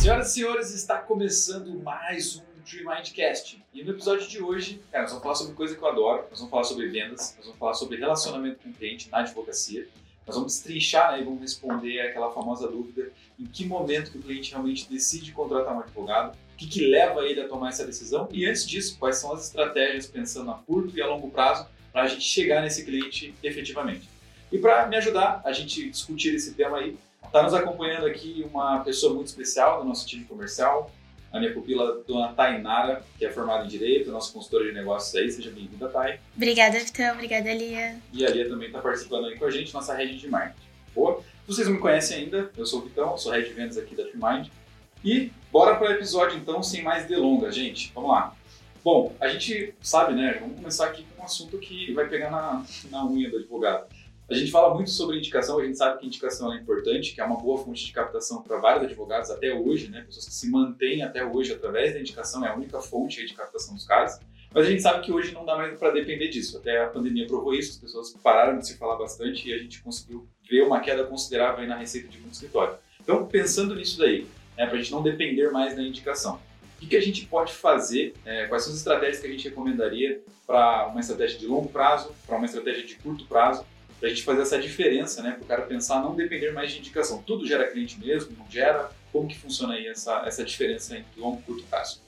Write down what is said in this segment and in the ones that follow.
Senhoras e senhores, está começando mais um Tree Mindcast. E no episódio de hoje, cara, nós vamos falar sobre coisa que eu adoro, nós vamos falar sobre vendas, nós vamos falar sobre relacionamento com o cliente na advocacia. Nós vamos destrinchar né, e vamos responder aquela famosa dúvida em que momento que o cliente realmente decide contratar um advogado, o que, que leva ele a tomar essa decisão e antes disso, quais são as estratégias pensando a curto e a longo prazo para a gente chegar nesse cliente efetivamente. E para me ajudar a gente discutir esse tema aí, está nos acompanhando aqui uma pessoa muito especial do nosso time comercial, a minha pupila, dona Tainara, que é formada em Direito, nossa consultora de negócios aí. Seja bem-vinda, Thay. Obrigada, Vitão. Obrigada, Lia. E a Lia também está participando aí com a gente, nossa rede de marketing. Boa? Vocês não me conhecem ainda, eu sou o Vitão, sou head vendas aqui da TreeMind. E bora para o episódio então, sem mais delongas, gente. Vamos lá. Bom, a gente sabe, né? Vamos começar aqui com um assunto que vai pegar na, na unha do advogado. A gente fala muito sobre indicação, a gente sabe que indicação é importante, que é uma boa fonte de captação para vários advogados até hoje, né? Pessoas que se mantêm até hoje através da indicação, é a única fonte de captação dos casos. Mas a gente sabe que hoje não dá mais para depender disso. Até a pandemia provou isso, as pessoas pararam de se falar bastante e a gente conseguiu ver uma queda considerável na receita de um escritório. Então, pensando nisso daí, né, para a gente não depender mais da indicação, o que, que a gente pode fazer? É, quais são as estratégias que a gente recomendaria para uma estratégia de longo prazo, para uma estratégia de curto prazo, para a gente fazer essa diferença, né? Para o cara pensar não depender mais de indicação. Tudo gera cliente mesmo, não gera? Como que funciona aí essa, essa diferença entre longo e curto prazo?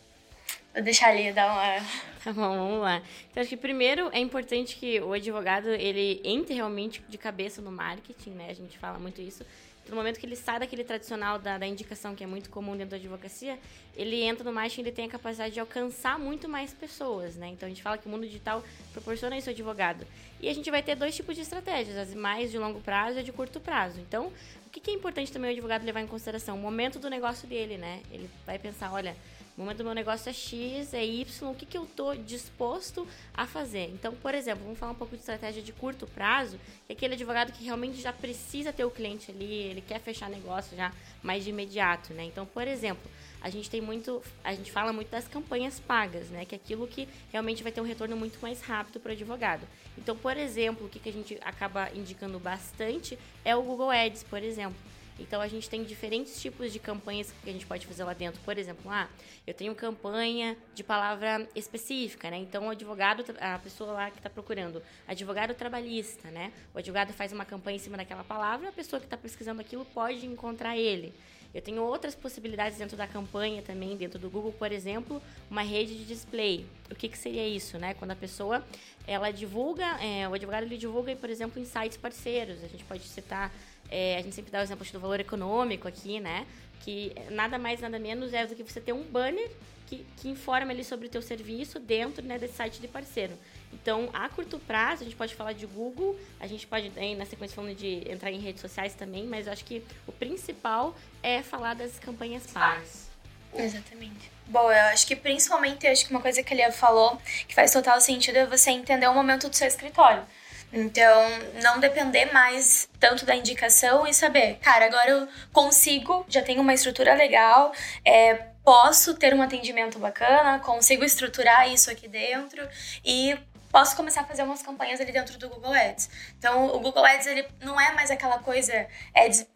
Vou deixar ali dar uma. Tá bom, vamos lá. Então, acho que primeiro é importante que o advogado ele entre realmente de cabeça no marketing, né? A gente fala muito isso no momento que ele sai daquele tradicional da, da, indicação, que é muito comum dentro da advocacia, ele entra no marketing e ele tem a capacidade de alcançar muito mais pessoas, né? Então a gente fala que o mundo digital proporciona isso ao advogado. E a gente vai ter dois tipos de estratégias, as mais de longo prazo e de curto prazo. Então, o que é importante também o advogado levar em consideração? O momento do negócio dele, né? Ele vai pensar, olha, o momento do meu negócio é X, é Y, o que, que eu estou disposto a fazer? Então, por exemplo, vamos falar um pouco de estratégia de curto prazo, que é aquele advogado que realmente já precisa ter o cliente ali, ele quer fechar negócio já mais de imediato, né? Então, por exemplo, a gente tem muito, a gente fala muito das campanhas pagas, né? Que é aquilo que realmente vai ter um retorno muito mais rápido para o advogado. Então, por exemplo, o que, que a gente acaba indicando bastante é o Google Ads, por exemplo. Então a gente tem diferentes tipos de campanhas que a gente pode fazer lá dentro. Por exemplo, ah, eu tenho campanha de palavra específica, né? Então o advogado, a pessoa lá que está procurando, advogado trabalhista, né? O advogado faz uma campanha em cima daquela palavra, a pessoa que está pesquisando aquilo pode encontrar ele. Eu tenho outras possibilidades dentro da campanha também, dentro do Google, por exemplo, uma rede de display. O que, que seria isso, né? Quando a pessoa ela divulga, é, o advogado ele divulga, por exemplo, em sites parceiros. A gente pode citar é, a gente sempre dá o exemplo do valor econômico aqui, né? Que nada mais, nada menos é do que você ter um banner que, que informa ali sobre o teu serviço dentro né, desse site de parceiro. Então, a curto prazo, a gente pode falar de Google, a gente pode, na sequência, falando de entrar em redes sociais também, mas eu acho que o principal é falar das campanhas pagas. Exatamente. Bom, eu acho que principalmente, acho que uma coisa que ele falou que faz total sentido é você entender o momento do seu escritório. Então, não depender mais tanto da indicação e saber, cara, agora eu consigo, já tenho uma estrutura legal, é, posso ter um atendimento bacana, consigo estruturar isso aqui dentro e posso começar a fazer umas campanhas ali dentro do Google Ads. Então, o Google Ads ele não é mais aquela coisa ads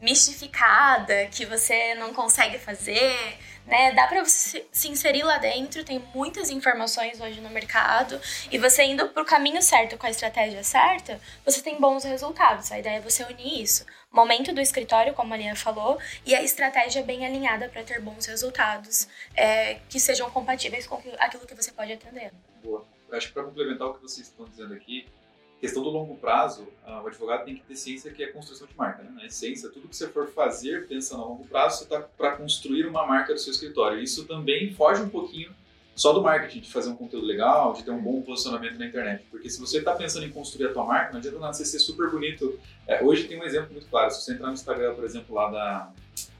mistificada que você não consegue fazer né? Dá para se inserir lá dentro, tem muitas informações hoje no mercado e você indo pro caminho certo com a estratégia certa, você tem bons resultados. A ideia é você unir isso. Momento do escritório, como a Lia falou, e a estratégia bem alinhada para ter bons resultados é, que sejam compatíveis com aquilo que você pode atender. Boa. Eu acho que para complementar o que vocês estão dizendo aqui, questão do longo prazo, uh, o advogado tem que ter ciência que é construção de marca. Né? Na essência, tudo que você for fazer pensando a longo prazo, você está para construir uma marca do seu escritório. Isso também foge um pouquinho só do marketing, de fazer um conteúdo legal, de ter um bom posicionamento na internet. Porque se você está pensando em construir a tua marca, não adianta nada você ser super bonito. É, hoje tem um exemplo muito claro. Se você entrar no Instagram, por exemplo, lá da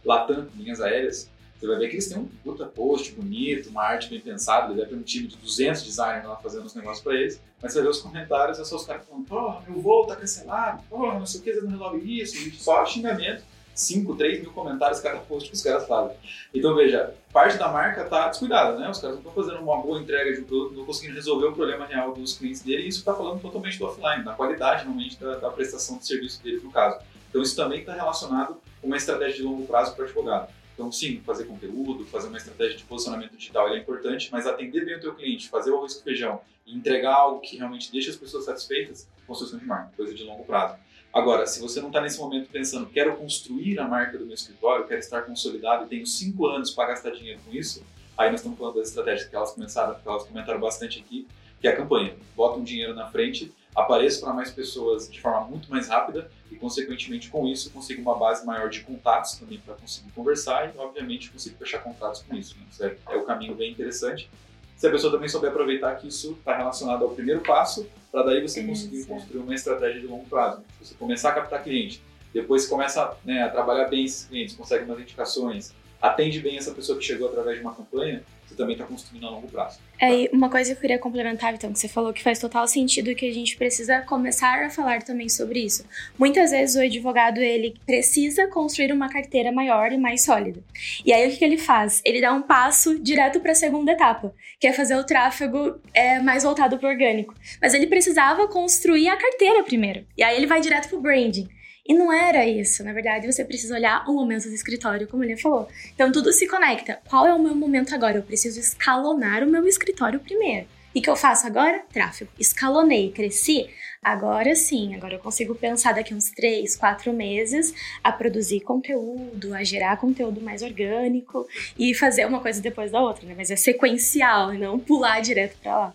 Latam, linhas aéreas, você vai ver que eles têm um puta post bonito, uma arte bem pensada, deve ter um time de 200 designers lá fazendo os negócios para eles, mas você vê os comentários, é só os caras falando, porra, meu voo tá cancelado, porra, não sei o que, você não resolve isso, só xingamento, 5, 3 mil comentários cada post que os caras fazem. Então veja, parte da marca tá descuidada, né? Os caras não estão fazendo uma boa entrega de um produto, não conseguindo resolver o problema real dos clientes dele, e isso está falando totalmente do offline, da qualidade realmente da, da prestação de serviço deles no caso. Então isso também está relacionado com uma estratégia de longo prazo para o advogado. Então, sim, fazer conteúdo, fazer uma estratégia de posicionamento digital é importante, mas atender bem o teu cliente, fazer o arroz com feijão e entregar algo que realmente deixa as pessoas satisfeitas, construção de marca, coisa de longo prazo. Agora, se você não está nesse momento pensando, quero construir a marca do meu escritório, quero estar consolidado e tenho cinco anos para gastar dinheiro com isso, aí nós estamos falando das estratégias que elas começaram, que elas comentaram bastante aqui, que é a campanha. Bota um dinheiro na frente, apareça para mais pessoas de forma muito mais rápida e, consequentemente, com isso, consiga uma base maior de contatos também para conseguir conversar e, obviamente, conseguir fechar contratos com isso. Né? Isso é, é o caminho bem interessante. Se a pessoa também souber aproveitar que isso está relacionado ao primeiro passo, para daí você conseguir construir uma estratégia de longo prazo. Você começar a captar cliente, depois começa né, a trabalhar bem esses clientes, consegue umas indicações, atende bem essa pessoa que chegou através de uma campanha, também está construindo a longo prazo. É, uma coisa que eu queria complementar, então, que você falou que faz total sentido que a gente precisa começar a falar também sobre isso. Muitas vezes o advogado, ele precisa construir uma carteira maior e mais sólida. E aí o que, que ele faz? Ele dá um passo direto para a segunda etapa, que é fazer o tráfego é, mais voltado para o orgânico. Mas ele precisava construir a carteira primeiro. E aí ele vai direto para o branding. E não era isso. Na verdade, você precisa olhar o momento do escritório, como ele falou. Então, tudo se conecta. Qual é o meu momento agora? Eu preciso escalonar o meu escritório primeiro. E que eu faço agora? Tráfego. Escalonei, cresci. Agora sim, agora eu consigo pensar daqui uns três, quatro meses a produzir conteúdo, a gerar conteúdo mais orgânico e fazer uma coisa depois da outra, né? Mas é sequencial não pular direto para lá.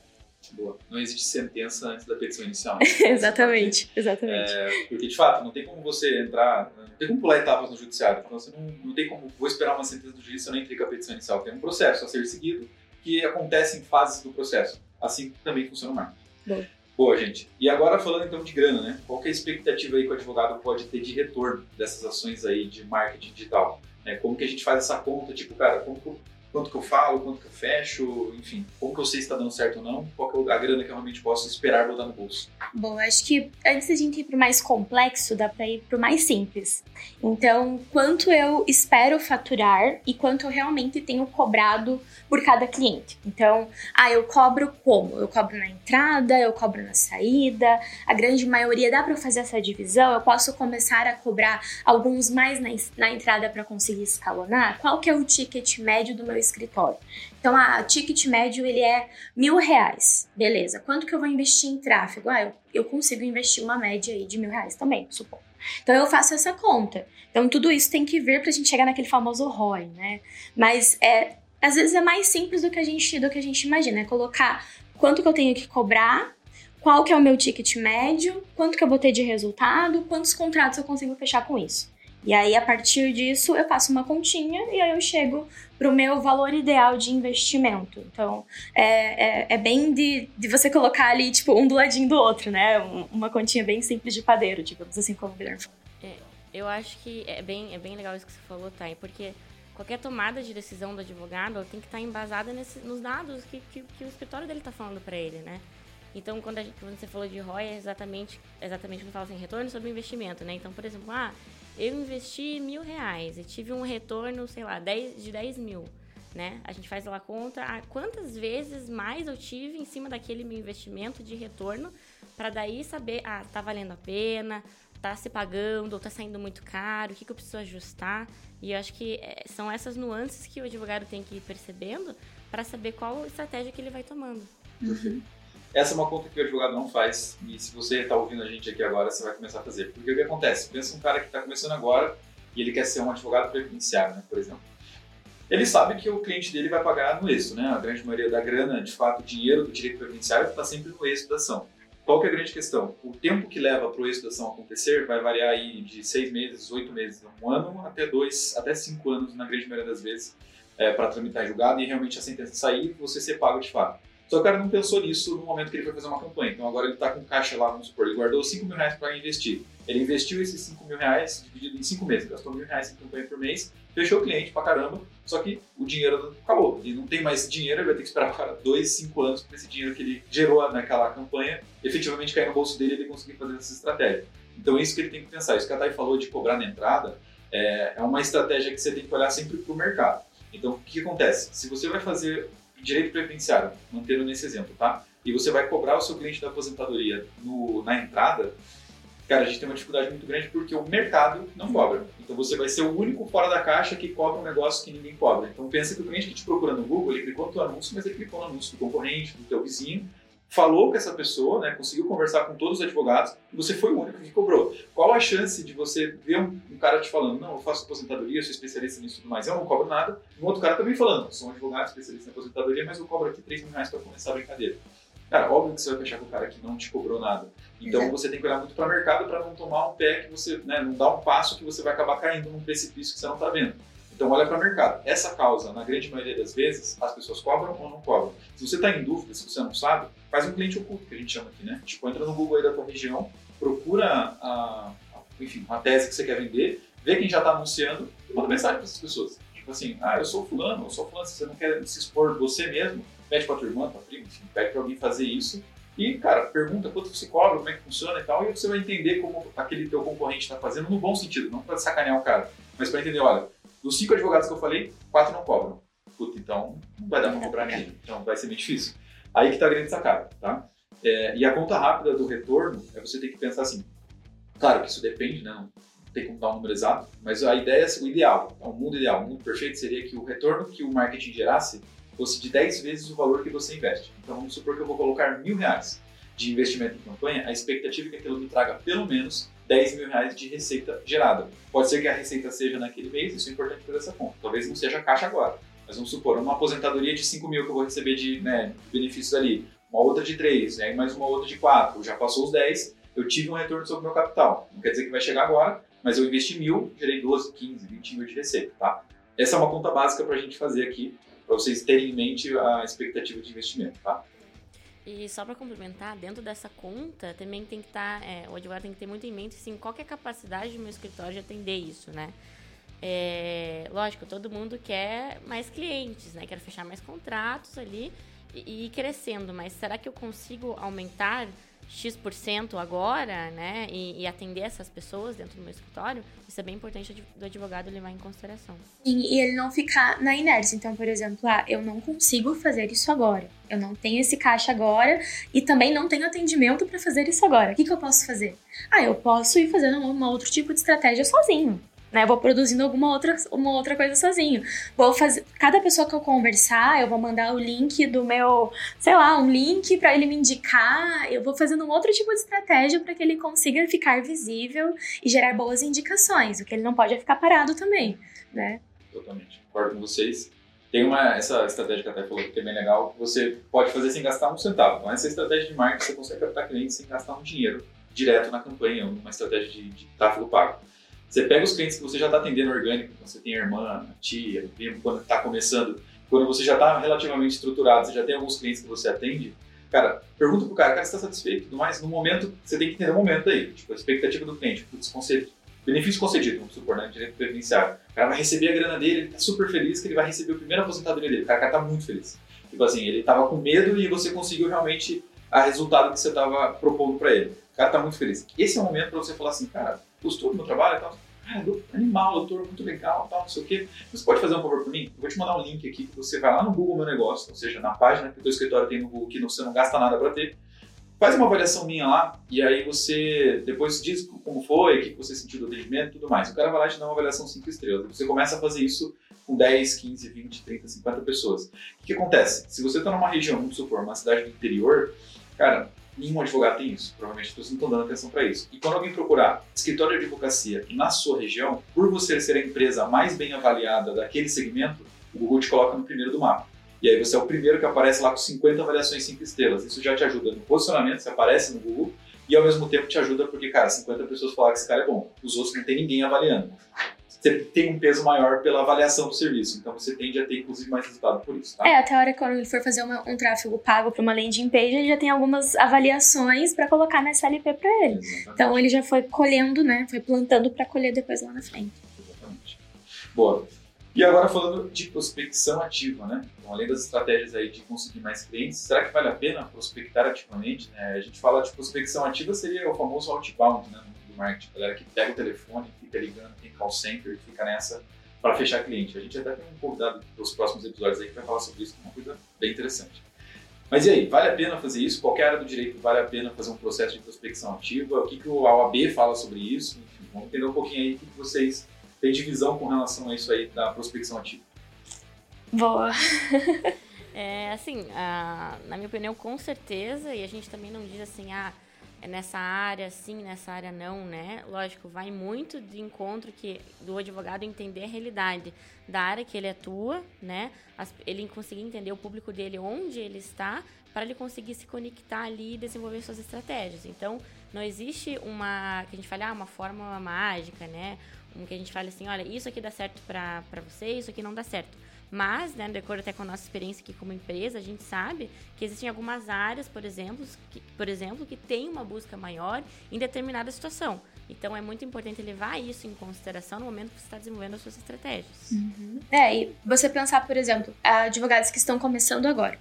Boa. Não existe sentença antes da petição inicial. Né? exatamente, exatamente. É, porque, de fato, não tem como você entrar, não tem como pular etapas no judiciário. Então, você não, não tem como, vou esperar uma sentença do juiz se eu não entrei com a petição inicial. Tem um processo a ser seguido que acontece em fases do processo. Assim também funciona o marketing. Boa. Boa, gente. E agora falando então de grana, né? Qual que é a expectativa aí que o advogado pode ter de retorno dessas ações aí de marketing digital? É, como que a gente faz essa conta? Tipo, cara, como quanto que eu falo, quanto que eu fecho, enfim, como que eu sei se está dando certo ou não, qual é a grana que eu realmente posso esperar botar no bolso. Bom, acho que antes da gente ir para o mais complexo, dá para ir para o mais simples. Então, quanto eu espero faturar e quanto eu realmente tenho cobrado por cada cliente. Então, ah, eu cobro como? Eu cobro na entrada, eu cobro na saída. A grande maioria dá para fazer essa divisão. Eu posso começar a cobrar alguns mais na, na entrada para conseguir escalonar. Qual que é o ticket médio do meu escritório. Então, a ticket médio ele é mil reais. Beleza. Quanto que eu vou investir em tráfego? Ah, eu, eu consigo investir uma média aí de mil reais também, suponho. Então eu faço essa conta. Então tudo isso tem que vir para a gente chegar naquele famoso ROI, né? Mas é, às vezes é mais simples do que a gente do que a gente imagina, é colocar quanto que eu tenho que cobrar, qual que é o meu ticket médio, quanto que eu vou ter de resultado, quantos contratos eu consigo fechar com isso. E aí, a partir disso, eu faço uma continha e aí eu chego para o meu valor ideal de investimento. Então, é, é, é, bem de, de você colocar ali, tipo, um do ladinho do outro, né? Uma continha bem simples de padeiro, digamos assim, como o Guilherme falou. É, eu acho que é bem, é bem legal isso que você falou, Thay, porque qualquer tomada de decisão do advogado tem que estar embasada nesse, nos dados que, que, que o escritório dele está falando para ele, né? Então, quando, gente, quando, você falou de ROI, é exatamente, exatamente quando fala assim, retorno sobre investimento, né? Então, por exemplo, ah, eu investi mil reais e tive um retorno, sei lá, 10, de 10 mil, né? A gente faz lá conta a quantas vezes mais eu tive em cima daquele meu investimento de retorno para daí saber, ah, tá valendo a pena, tá se pagando ou tá saindo muito caro, o que, que eu preciso ajustar. E eu acho que é, são essas nuances que o advogado tem que ir percebendo para saber qual estratégia que ele vai tomando. Uhum. Essa é uma conta que o advogado não faz e se você está ouvindo a gente aqui agora, você vai começar a fazer. Porque o que acontece? Pensa um cara que está começando agora e ele quer ser um advogado previdenciário, né, por exemplo. Ele sabe que o cliente dele vai pagar no êxito, né? A grande maioria da grana, de fato, o dinheiro do direito previdenciário está sempre no êxito da ação. Qual que é a grande questão? O tempo que leva para o êxito da ação acontecer vai variar aí de seis meses, oito meses, um ano até dois, até cinco anos na grande maioria das vezes é, para tramitar julgado e realmente a sentença sair você ser pago de fato. Só que o cara não pensou nisso no momento que ele foi fazer uma campanha. Então agora ele está com caixa lá, vamos supor, ele guardou 5 mil reais para investir. Ele investiu esses 5 mil reais dividido em 5 meses, gastou mil reais em campanha por mês, fechou o cliente pra caramba, só que o dinheiro acabou. Ele não tem mais dinheiro, ele vai ter que esperar cara 2, 5 anos para esse dinheiro que ele gerou naquela campanha efetivamente cair no bolso dele e ele conseguir fazer essa estratégia. Então é isso que ele tem que pensar. Isso que a Thay falou de cobrar na entrada é, é uma estratégia que você tem que olhar sempre para o mercado. Então o que acontece? Se você vai fazer direito previdenciário, mantendo nesse exemplo, tá? E você vai cobrar o seu cliente da aposentadoria no, na entrada, Cara, a gente tem uma dificuldade muito grande porque o mercado não cobra. Então você vai ser o único fora da caixa que cobra um negócio que ninguém cobra. Então pensa que o cliente que te procura no Google, ele clicou no teu anúncio, mas ele clicou no anúncio do concorrente, do teu vizinho, falou com essa pessoa, né, conseguiu conversar com todos os advogados e você foi o único que cobrou. Qual a chance de você ver um, um cara te falando, não, eu faço aposentadoria, sou especialista nisso e tudo mais, eu não cobro nada, e um outro cara também falando, sou um advogado especialista em aposentadoria, mas eu cobro aqui 3 mil reais para começar a brincadeira. Cara, óbvio que você vai fechar com o cara que não te cobrou nada. Então Exato. você tem que olhar muito para o mercado para não tomar um pé que você, né, não dar um passo que você vai acabar caindo num precipício que você não está vendo. Então olha para o mercado. Essa causa, na grande maioria das vezes, as pessoas cobram ou não cobram. Se você está em dúvida, se você não sabe, faz um cliente oculto, que a gente chama aqui, né? Tipo, entra no Google aí da tua região, procura a, a enfim, uma tese que você quer vender, vê quem já está anunciando e manda mensagem para essas pessoas. Tipo assim, ah, eu sou fulano, eu sou fulano, se você não quer se expor você mesmo, pede para tua irmã, tua prima, enfim, pede para alguém fazer isso e, cara, pergunta quanto você cobra, como é que funciona e tal, e você vai entender como aquele teu concorrente está fazendo no bom sentido, não para sacanear o cara, mas para entender, olha, dos cinco advogados que eu falei, quatro não cobram. Puta, então não vai dar para cobrar ninguém, então vai ser meio difícil. Aí que está a grande sacada, tá? É, e a conta rápida do retorno é você ter que pensar assim, claro que isso depende, né? Não tem como dar um número exato, mas a ideia, o ideal, o mundo ideal, o mundo perfeito seria que o retorno que o marketing gerasse fosse de 10 vezes o valor que você investe. Então vamos supor que eu vou colocar mil reais de investimento em campanha, a expectativa é que aquilo me traga pelo menos 10 mil reais de receita gerada. Pode ser que a receita seja naquele mês, isso é importante fazer essa conta. Talvez não seja caixa agora, mas vamos supor, uma aposentadoria de 5 mil que eu vou receber de, né, benefícios ali, uma outra de 3, aí mais uma outra de 4, já passou os 10, eu tive um retorno sobre o meu capital. Não quer dizer que vai chegar agora, mas eu investi mil, gerei 12, 15, 20 mil de receita, tá? Essa é uma conta básica para a gente fazer aqui para vocês terem em mente a expectativa de investimento, tá? E só para complementar, dentro dessa conta também tem que estar, tá, é, o advogado tem que ter muito em mente assim, qual é a capacidade do meu escritório de atender isso, né? É, lógico, todo mundo quer mais clientes, né? Quer fechar mais contratos ali e, e ir crescendo, mas será que eu consigo aumentar X% agora, né, e, e, atender essas pessoas dentro do meu escritório, isso é bem importante do advogado levar em consideração. E, e ele não ficar na inércia. Então, por exemplo, ah, eu não consigo fazer isso agora. Eu não tenho esse caixa agora e também não tenho atendimento para fazer isso agora. O que, que eu posso fazer? Ah, eu posso ir fazendo um outro tipo de estratégia sozinho né? Vou produzindo alguma outra, uma outra coisa sozinho. Vou fazer. Cada pessoa que eu conversar, eu vou mandar o link do meu, sei lá, um link para ele me indicar. Eu vou fazendo um outro tipo de estratégia para que ele consiga ficar visível e gerar boas indicações. O que ele não pode é ficar parado também, né? Totalmente. Concordo com vocês. Tem uma, essa estratégia que a falou que é bem legal, que você pode fazer sem gastar um centavo. Então, essa estratégia de marketing, você consegue captar clientes sem gastar um dinheiro direto na campanha, uma estratégia de, de tráfego pago. Você pega os clientes que você já está atendendo orgânico, você tem irmã, tia, primo, quando está começando, quando você já está relativamente estruturado, você já tem alguns clientes que você atende, cara, pergunta pro cara, cara, você está satisfeito? Tudo mais, no momento, você tem que entender o momento aí, tipo, a expectativa do cliente, putz, concedido, benefício concedido, vamos supor, né, direito previdenciário. O cara vai receber a grana dele, ele está super feliz que ele vai receber o primeiro aposentadoria dele, o cara, está muito feliz. Tipo assim, ele estava com medo e você conseguiu realmente a resultado que você estava propondo para ele. O cara está muito feliz. Esse é o momento para você falar assim, cara, gostou do meu trabalho e tal? Ah, animal, doutor, muito legal, tal, não sei o quê. Você pode fazer um favor por mim? Eu vou te mandar um link aqui que você vai lá no Google Meu Negócio, ou seja, na página que o teu escritório tem no Google, que você não gasta nada para ter. Faz uma avaliação minha lá e aí você depois diz como foi, o que você sentiu do atendimento e tudo mais. O cara vai lá e te dá uma avaliação 5 estrelas. Você começa a fazer isso com 10, 15, 20, 30, 50 pessoas. O que, que acontece? Se você está numa região, vamos supor, uma cidade do interior, cara, Nenhum advogado tem isso. Provavelmente as pessoas não estão dando atenção para isso. E quando alguém procurar escritório de advocacia na sua região, por você ser a empresa mais bem avaliada daquele segmento, o Google te coloca no primeiro do mapa. E aí você é o primeiro que aparece lá com 50 avaliações 5 estrelas. Isso já te ajuda no posicionamento, você aparece no Google, e ao mesmo tempo te ajuda porque, cara, 50 pessoas falaram que esse cara é bom. Os outros não tem ninguém avaliando você tem um peso maior pela avaliação do serviço. Então você tende a ter, inclusive, mais resultado por isso. Tá? É, até a hora que quando ele for fazer uma, um tráfego pago para uma landing page, ele já tem algumas avaliações para colocar na SLP para ele. Exatamente. Então ele já foi colhendo, né? Foi plantando para colher depois lá na frente. Exatamente. Boa. E agora falando de prospecção ativa, né? Então, além das estratégias aí de conseguir mais clientes, será que vale a pena prospectar ativamente? Né? A gente fala de prospecção ativa, seria o famoso outbound, né? Marketing, a galera que pega o telefone, fica ligando, tem call center fica nessa para fechar cliente. A gente até tem um convidado dos próximos episódios aí que vai falar sobre isso, que é uma coisa bem interessante. Mas e aí, vale a pena fazer isso? Qualquer área do direito vale a pena fazer um processo de prospecção ativa? O que, que o OAB fala sobre isso? Enfim, vamos entender um pouquinho aí o que vocês têm de visão com relação a isso aí da prospecção ativa. Boa. é, assim, a, na minha opinião, com certeza, e a gente também não diz assim, ah, nessa área sim, nessa área não, né? Lógico, vai muito de encontro que do advogado entender a realidade da área que ele atua, né? As, ele conseguir entender o público dele, onde ele está, para ele conseguir se conectar ali e desenvolver suas estratégias. Então, não existe uma, que a gente fale, ah, uma fórmula mágica, né? Um que a gente fale assim, olha, isso aqui dá certo para você, isso aqui não dá certo. Mas, né, de acordo até com a nossa experiência aqui como empresa, a gente sabe que existem algumas áreas, por exemplo, que, por exemplo, que tem uma busca maior em determinada situação. Então, é muito importante levar isso em consideração no momento que você está desenvolvendo as suas estratégias. Uhum. É, e você pensar, por exemplo, advogados que estão começando agora.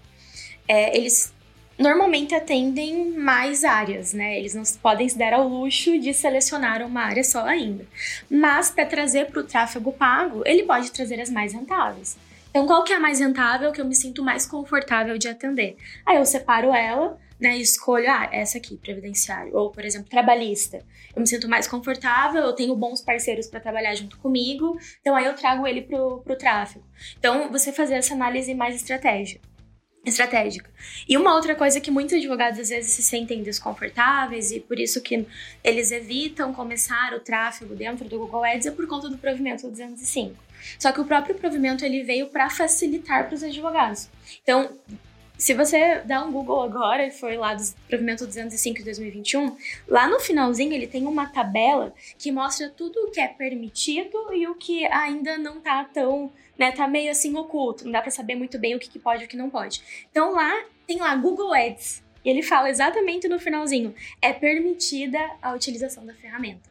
É, eles normalmente atendem mais áreas, né? Eles não podem se dar ao luxo de selecionar uma área só ainda. Mas para trazer para o tráfego pago, ele pode trazer as mais rentáveis. Então, qual que é a mais rentável que eu me sinto mais confortável de atender? Aí eu separo ela, né, e escolho, ah, essa aqui, previdenciário, ou, por exemplo, trabalhista. Eu me sinto mais confortável, eu tenho bons parceiros para trabalhar junto comigo, então aí eu trago ele pro, pro tráfego. Então, você fazer essa análise mais estratégia estratégica. E uma outra coisa que muitos advogados às vezes se sentem desconfortáveis e por isso que eles evitam começar o tráfego dentro do Google Ads é por conta do provimento 205. Só que o próprio provimento ele veio para facilitar para os advogados. Então, se você dá um Google agora e for lá do provimento 205 de 2021, lá no finalzinho ele tem uma tabela que mostra tudo o que é permitido e o que ainda não tá tão, né, tá meio assim oculto, não dá para saber muito bem o que, que pode e o que não pode. Então lá tem lá Google Ads, e ele fala exatamente no finalzinho: é permitida a utilização da ferramenta.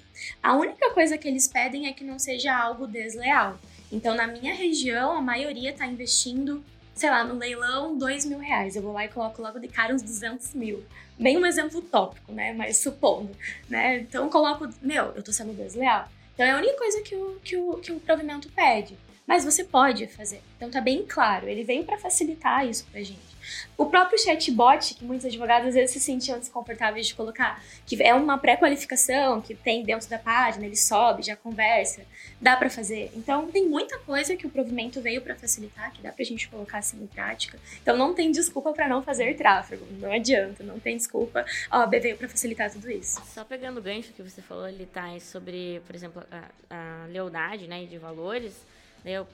A única coisa que eles pedem é que não seja algo desleal. Então, na minha região, a maioria está investindo, sei lá, no leilão, dois mil reais. Eu vou lá e coloco logo de cara uns 200 mil. Bem um exemplo tópico, né? Mas supondo, né? Então, coloco, meu, eu tô sendo desleal. Então, é a única coisa que o, que o, que o provimento pede. Mas você pode fazer. Então, tá bem claro. Ele veio para facilitar isso pra gente. O próprio chatbot, que muitos advogados às vezes se sentiam desconfortáveis de colocar, que é uma pré-qualificação que tem dentro da página, ele sobe, já conversa, dá para fazer. Então, tem muita coisa que o provimento veio para facilitar, que dá pra gente colocar assim em prática. Então, não tem desculpa para não fazer tráfego, não adianta, não tem desculpa. A OAB veio para facilitar tudo isso. Só pegando o gancho que você falou ali, tá, sobre, por exemplo, a, a lealdade, né, de valores, eu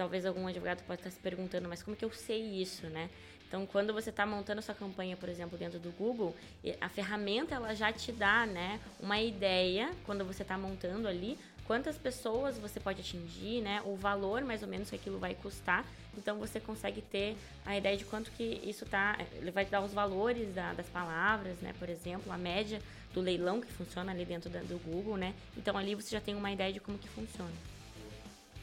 talvez algum advogado pode estar se perguntando, mas como que eu sei isso, né? Então, quando você está montando sua campanha, por exemplo, dentro do Google, a ferramenta ela já te dá, né, uma ideia quando você está montando ali quantas pessoas você pode atingir, né, o valor mais ou menos que aquilo vai custar. Então, você consegue ter a ideia de quanto que isso tá. Ele vai te dar os valores da, das palavras, né, por exemplo, a média do leilão que funciona ali dentro da, do Google, né. Então, ali você já tem uma ideia de como que funciona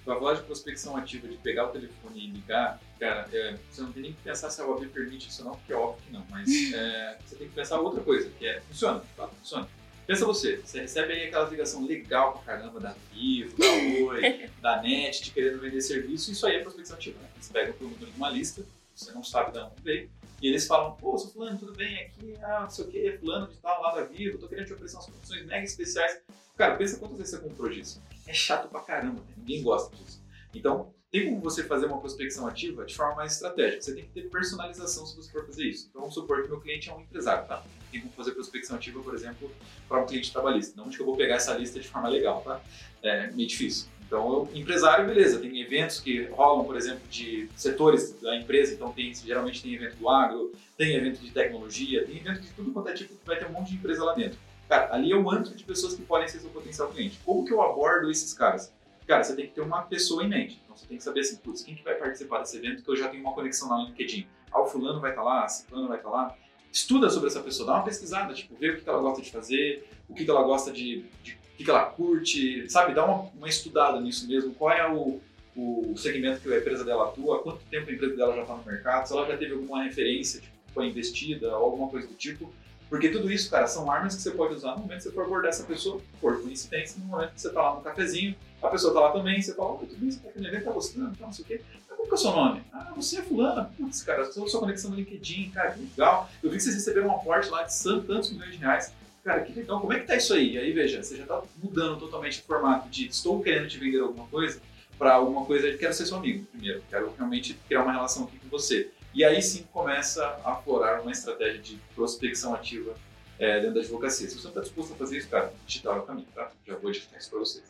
para falar de prospecção ativa, de pegar o telefone e ligar, cara, é, você não tem nem que pensar se a OAB permite isso ou não, porque é óbvio que não, mas é, você tem que pensar outra coisa, que é, funciona, tá, funciona. Pensa você, você recebe aí aquela ligação legal pra caramba da Vivo, da Oi, da NET, de querendo vender serviço, isso aí é prospecção ativa, né? Eles pegam o número de uma lista, você não sabe de onde veio, e eles falam, pô, sou fulano, tudo bem? Aqui, ah, não sei o que, fulano de tal, lá da Vivo, tô querendo te oferecer umas condições mega especiais. Cara, pensa quantas vezes você comprou disso. É chato pra caramba, né? ninguém gosta disso. Então, tem como você fazer uma prospecção ativa de forma mais estratégica. Você tem que ter personalização se você for fazer isso. Então, vamos supor que meu cliente é um empresário, tá? Tem como fazer prospecção ativa, por exemplo, para um cliente trabalhista. Não de que eu vou pegar essa lista de forma legal, tá? É meio difícil. Então, eu, empresário, beleza, tem eventos que rolam, por exemplo, de setores da empresa, então tem, geralmente tem evento do agro, tem evento de tecnologia, tem evento de tudo quanto é tipo que vai ter um monte de empresa lá dentro. Cara, ali é o antro de pessoas que podem ser seu potencial cliente. Como que eu abordo esses caras? Cara, você tem que ter uma pessoa em mente. Então você tem que saber assim, putz, quem que vai participar desse evento que eu já tenho uma conexão lá no LinkedIn? Ah, o fulano vai estar tá lá, ciclano vai estar tá lá. Estuda sobre essa pessoa, dá uma pesquisada, tipo, vê o que ela gosta de fazer, o que ela gosta de, de o que ela curte, sabe? Dá uma, uma estudada nisso mesmo, qual é o, o segmento que a empresa dela atua, quanto tempo a empresa dela já está no mercado, se ela já teve alguma referência, tipo, foi investida ou alguma coisa do tipo, porque tudo isso, cara, são armas que você pode usar no momento que você for abordar essa pessoa, por coincidência, no momento que você tá lá no cafezinho, a pessoa tá lá também, você fala, tudo isso, tá no evento, tá gostando, tá, não sei o quê. Como que é o seu nome? Ah, você é fulano. Putz, cara, sou sua conexão no LinkedIn, cara, que legal. Eu vi que vocês receberam um aporte lá de tantos milhões de reais. Cara, que legal, como é que tá isso aí? E aí, veja, você já tá mudando totalmente o formato de estou querendo te vender alguma coisa para alguma coisa de quero ser seu amigo primeiro, quero realmente criar uma relação aqui com você. E aí sim começa a aflorar uma estratégia de prospecção ativa é, dentro da advocacia. Se você não está disposto a fazer isso, cara, digital é o caminho, tá? Já vou digitar isso para vocês.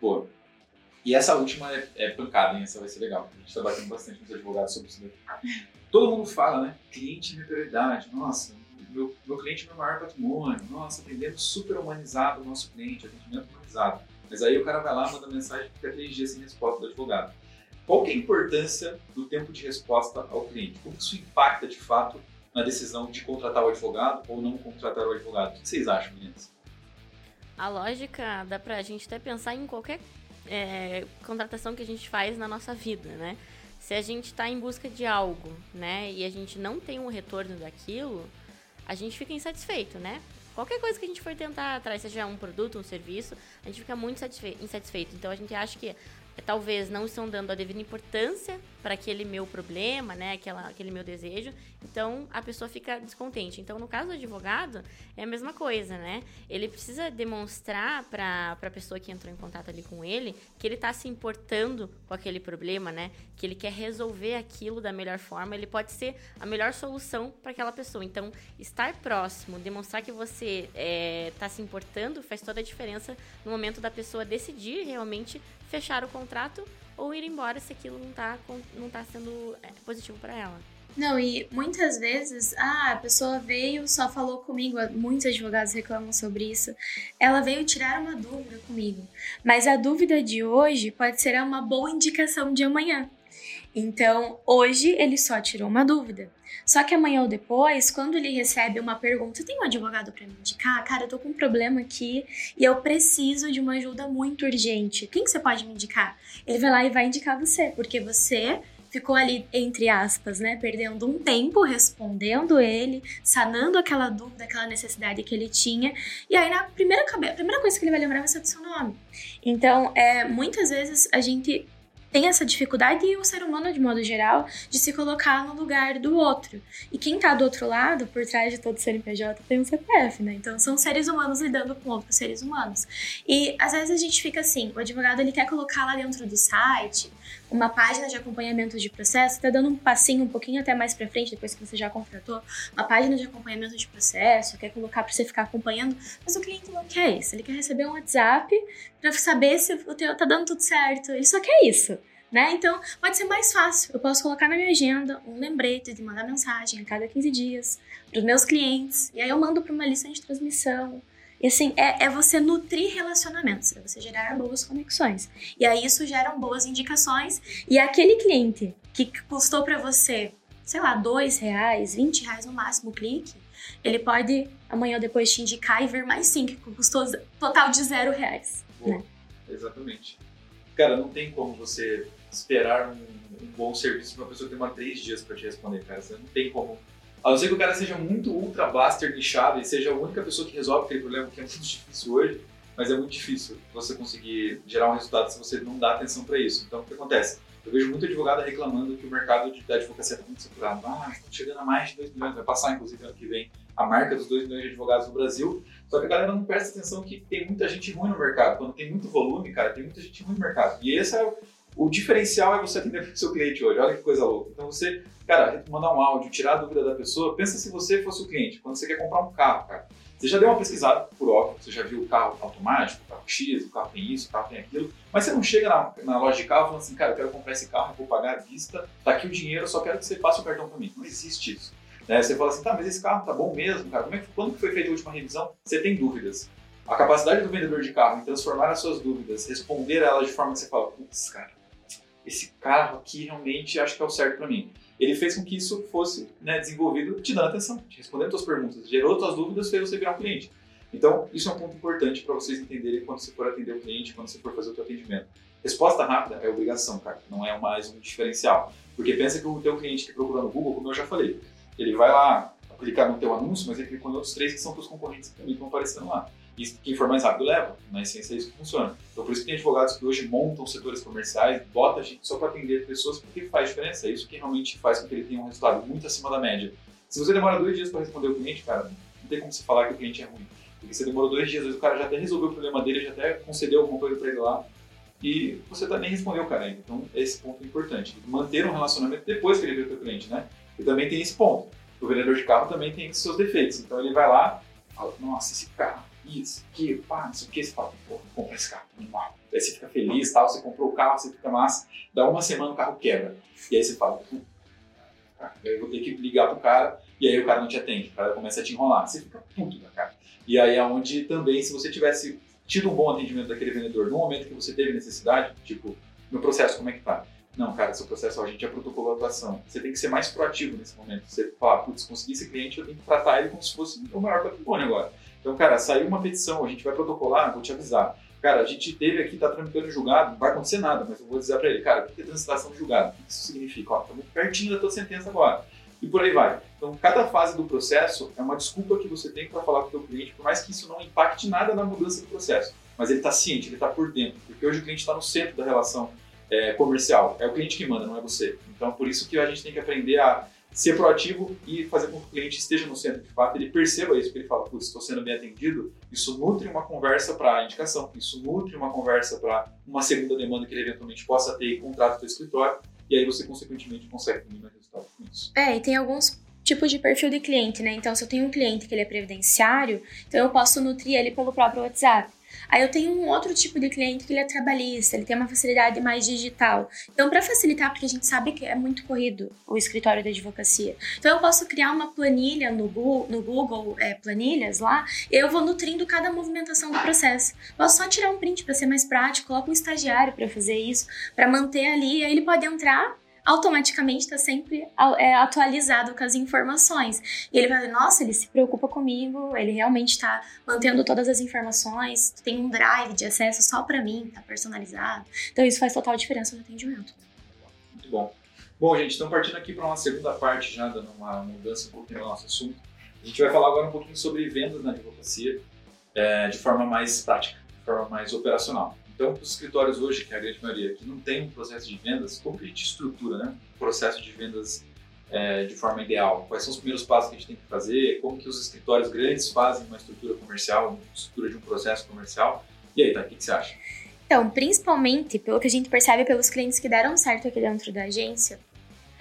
Pô. E essa última é, é, pancada, hein? Essa vai ser legal. A gente está batendo bastante com os advogados sobre isso daqui. Todo mundo fala, né? Cliente é minha prioridade. Nossa, meu, meu cliente é meu maior patrimônio. Nossa, atendendo super humanizado o nosso cliente, atendimento humanizado. Mas aí o cara vai lá, manda mensagem fica três dias sem resposta do advogado. Qual é a importância do tempo de resposta ao cliente? Como isso impacta de fato na decisão de contratar o advogado ou não contratar o advogado? O que vocês acham, meninas? A lógica dá pra gente até pensar em qualquer é, contratação que a gente faz na nossa vida, né? Se a gente está em busca de algo, né, e a gente não tem um retorno daquilo, a gente fica insatisfeito, né? Qualquer coisa que a gente for tentar atrás, seja um produto, um serviço, a gente fica muito insatisfeito. Então a gente acha que talvez não estão dando a devida importância para aquele meu problema, né, aquela, aquele meu desejo, então a pessoa fica descontente. Então, no caso do advogado, é a mesma coisa, né? Ele precisa demonstrar para a pessoa que entrou em contato ali com ele que ele está se importando com aquele problema, né? Que ele quer resolver aquilo da melhor forma, ele pode ser a melhor solução para aquela pessoa. Então, estar próximo, demonstrar que você está é, tá se importando, faz toda a diferença no momento da pessoa decidir realmente fechar o contrato ou ir embora se aquilo não está não tá sendo é, positivo para ela. Não, e muitas vezes, ah, a pessoa veio, só falou comigo, muitos advogados reclamam sobre isso. Ela veio tirar uma dúvida comigo, mas a dúvida de hoje pode ser uma boa indicação de amanhã. Então, hoje ele só tirou uma dúvida. Só que amanhã ou depois, quando ele recebe uma pergunta, tem um advogado para me indicar? Cara, eu tô com um problema aqui e eu preciso de uma ajuda muito urgente. Quem que você pode me indicar? Ele vai lá e vai indicar você, porque você ficou ali, entre aspas, né, perdendo um tempo respondendo ele, sanando aquela dúvida, aquela necessidade que ele tinha. E aí, na primeira, primeira coisa que ele vai lembrar vai ser do seu nome. Então, é, muitas vezes a gente tem essa dificuldade e o ser humano de modo geral de se colocar no lugar do outro. E quem tá do outro lado, por trás de todo CNPJ, tem um CPF, né? Então são seres humanos lidando com outros seres humanos. E às vezes a gente fica assim, o advogado ele quer colocar lá dentro do site uma página de acompanhamento de processo, tá dando um passinho um pouquinho até mais para frente, depois que você já contratou, uma página de acompanhamento de processo, quer colocar para você ficar acompanhando, mas o cliente não quer isso, ele quer receber um WhatsApp para saber se o teu tá dando tudo certo, ele só quer isso. Né? Então, pode ser mais fácil. Eu posso colocar na minha agenda um lembrete de mandar mensagem a cada 15 dias para os meus clientes. E aí eu mando para uma lista de transmissão. E assim, é, é você nutrir relacionamentos, é você gerar boas conexões. E aí isso gera boas indicações. E aquele cliente que custou para você, sei lá, dois reais, 20 reais no máximo o clique, ele pode amanhã ou depois te indicar e ver mais sim, que custou total de zero reais. Né? Exatamente. Cara, não tem como você esperar um, um bom serviço para uma pessoa que demora três dias para te responder, cara. Você não tem como a não ser que o cara seja muito ultra blaster nichado e seja a única pessoa que resolve aquele problema, que é muito difícil hoje, mas é muito difícil você conseguir gerar um resultado se você não dá atenção para isso. Então, o que acontece? Eu vejo muito advogado reclamando que o mercado de, da advocacia está muito saturado. Ah, está chegando a mais de 2 milhões, vai passar, inclusive, ano que vem, a marca dos 2 milhões de advogados no Brasil. Só que a galera não presta atenção que tem muita gente ruim no mercado. Quando tem muito volume, cara, tem muita gente ruim no mercado. E esse é o, o diferencial é você atender o seu cliente hoje. Olha que coisa louca. Então, você Cara, mandar um áudio, tirar a dúvida da pessoa, pensa se você fosse o cliente, quando você quer comprar um carro, cara. Você já deu uma pesquisada, por óbvio, você já viu o carro automático, o carro X, o carro tem isso, o carro tem aquilo, mas você não chega na, na loja de carro falando assim, cara, eu quero comprar esse carro, eu vou pagar à vista, tá aqui o dinheiro, eu só quero que você passe o cartão para mim. Não existe isso. Né? Você fala assim, tá, mas esse carro tá bom mesmo, cara, como é que, quando que foi feita a última revisão? Você tem dúvidas. A capacidade do vendedor de carro em transformar as suas dúvidas, responder elas de forma que você fala, putz, cara, esse carro aqui realmente acho que é o certo para mim ele fez com que isso fosse né, desenvolvido te dando atenção, te respondendo suas perguntas, gerou suas dúvidas, fez você virar um cliente. Então, isso é um ponto importante para vocês entenderem quando você for atender o cliente, quando você for fazer o seu atendimento. Resposta rápida é obrigação, cara, não é mais um diferencial. Porque pensa que o teu cliente que procura no Google, como eu já falei, ele vai lá clicar no teu anúncio, mas ele clicou em outros três que são teus concorrentes que também estão aparecendo lá. E quem for mais rápido leva. Na essência é isso que funciona. Então por isso que tem advogados que hoje montam setores comerciais, bota gente só para atender pessoas porque faz diferença. É isso que realmente faz com que ele tenha um resultado muito acima da média. Se você demora dois dias para responder o cliente, cara, não tem como você falar que o cliente é ruim. Porque você demorou dois dias, o cara já até resolveu o problema dele, já até concedeu alguma coisa para ele lá e você também respondeu, cara. Então, esse ponto é importante. Manter um relacionamento depois que ele o seu cliente, né? E também tem esse ponto. O vendedor de carro também tem seus defeitos. Então, ele vai lá, fala, nossa, esse carro, isso, aqui, pá, não sei o que, você fala, pô, compra esse carro, animal. Aí você fica feliz, tal, você comprou o carro, você fica massa, dá uma semana o carro quebra. E aí você fala, eu vou ter que ligar pro cara, e aí o cara não te atende, o cara começa a te enrolar. Você fica puto da cara. E aí é onde também, se você tivesse tido um bom atendimento daquele vendedor no momento que você teve necessidade, tipo, no processo, como é que tá? Não, cara, seu processo, a gente já protocolou a atuação. Você tem que ser mais proativo nesse momento. Você fala, putz, consegui esse cliente, eu tenho que tratar ele como se fosse o maior patrimônio agora. Então, cara, saiu uma petição, a gente vai protocolar, vou te avisar. Cara, a gente teve aqui, tá tramitando julgado, não vai acontecer nada, mas eu vou dizer para ele, cara, o que é transitação de julgado? O que isso significa? Ó, estamos pertinho da tua sentença agora. E por aí vai. Então, cada fase do processo é uma desculpa que você tem para falar com o teu cliente, por mais que isso não impacte nada na mudança do processo. Mas ele está ciente, ele está por dentro, porque hoje o cliente está no centro da relação é, comercial. É o cliente que manda, não é você. Então, por isso que a gente tem que aprender a ser proativo e fazer com que o cliente esteja no centro de fato, ele perceba isso, que ele fala, putz, estou sendo bem atendido, isso nutre uma conversa para indicação, isso nutre uma conversa para uma segunda demanda que ele eventualmente possa ter e contrato do escritório, e aí você, consequentemente, consegue ter mais resultado com isso. É, e tem alguns tipos de perfil de cliente, né? Então, se eu tenho um cliente que ele é previdenciário, então eu posso nutrir ele pelo próprio WhatsApp. Aí eu tenho um outro tipo de cliente que ele é trabalhista, ele tem uma facilidade mais digital. Então, para facilitar, porque a gente sabe que é muito corrido o escritório da advocacia. Então, eu posso criar uma planilha no Google, no Google é, Planilhas lá, e eu vou nutrindo cada movimentação do processo. Posso só tirar um print para ser mais prático, coloco um estagiário para fazer isso, para manter ali, aí ele pode entrar automaticamente está sempre é, atualizado com as informações. E ele vai ver, nossa, ele se preocupa comigo, ele realmente está mantendo todas as informações, tem um drive de acesso só para mim, está personalizado. Então isso faz total diferença no atendimento. Muito bom. Bom, gente, então partindo aqui para uma segunda parte, já dando uma mudança um pouquinho no nosso assunto, a gente vai falar agora um pouquinho sobre vendas na advocacia é, de forma mais prática, de forma mais operacional. Então, os escritórios hoje, que é a grande maioria, que não tem um processo de vendas, como que a gente estrutura né, o processo de vendas é, de forma ideal? Quais são os primeiros passos que a gente tem que fazer? Como que os escritórios grandes fazem uma estrutura comercial, uma estrutura de um processo comercial? E aí, tá, o que, que você acha? Então, principalmente pelo que a gente percebe pelos clientes que deram certo aqui dentro da agência,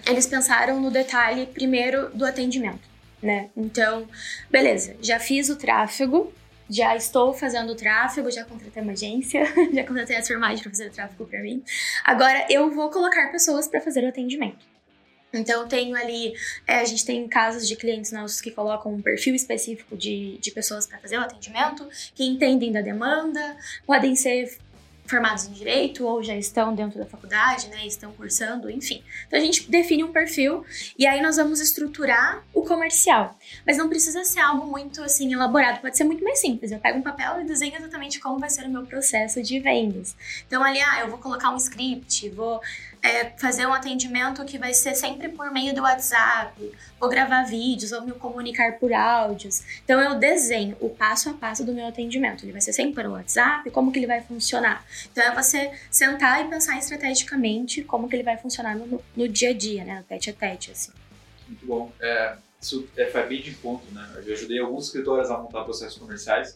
eles pensaram no detalhe primeiro do atendimento, né? Então, beleza, já fiz o tráfego, já estou fazendo tráfego, já contratei uma agência, já contratei a Surmage para fazer o tráfego para mim. Agora eu vou colocar pessoas para fazer o atendimento. Então, tenho ali, é, a gente tem casos de clientes nossos que colocam um perfil específico de, de pessoas para fazer o atendimento, que entendem da demanda, podem ser formados em direito ou já estão dentro da faculdade, né, estão cursando, enfim. Então a gente define um perfil e aí nós vamos estruturar o comercial. Mas não precisa ser algo muito assim elaborado, pode ser muito mais simples. Eu pego um papel e desenho exatamente como vai ser o meu processo de vendas. Então ali, ah, eu vou colocar um script, vou é, fazer um atendimento que vai ser sempre por meio do WhatsApp, vou gravar vídeos, vou me comunicar por áudios. Então eu desenho o passo a passo do meu atendimento. Ele vai ser sempre pelo WhatsApp, como que ele vai funcionar. Então é você sentar e pensar estrategicamente como que ele vai funcionar no, no dia a dia, né, no tete a tete, assim. Muito bom. É, isso é, faz bem de encontro, né? Eu ajudei alguns escritórios a montar processos comerciais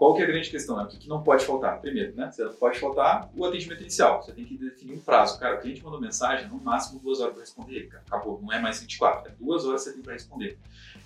qual que é a grande questão? Né? O que, não pode faltar? Primeiro, né? Você pode faltar o atendimento inicial. Você tem que definir um prazo. Cara, o cliente mandou mensagem, no máximo duas horas para responder. Acabou. Não é mais 24. É duas horas que você tem para responder.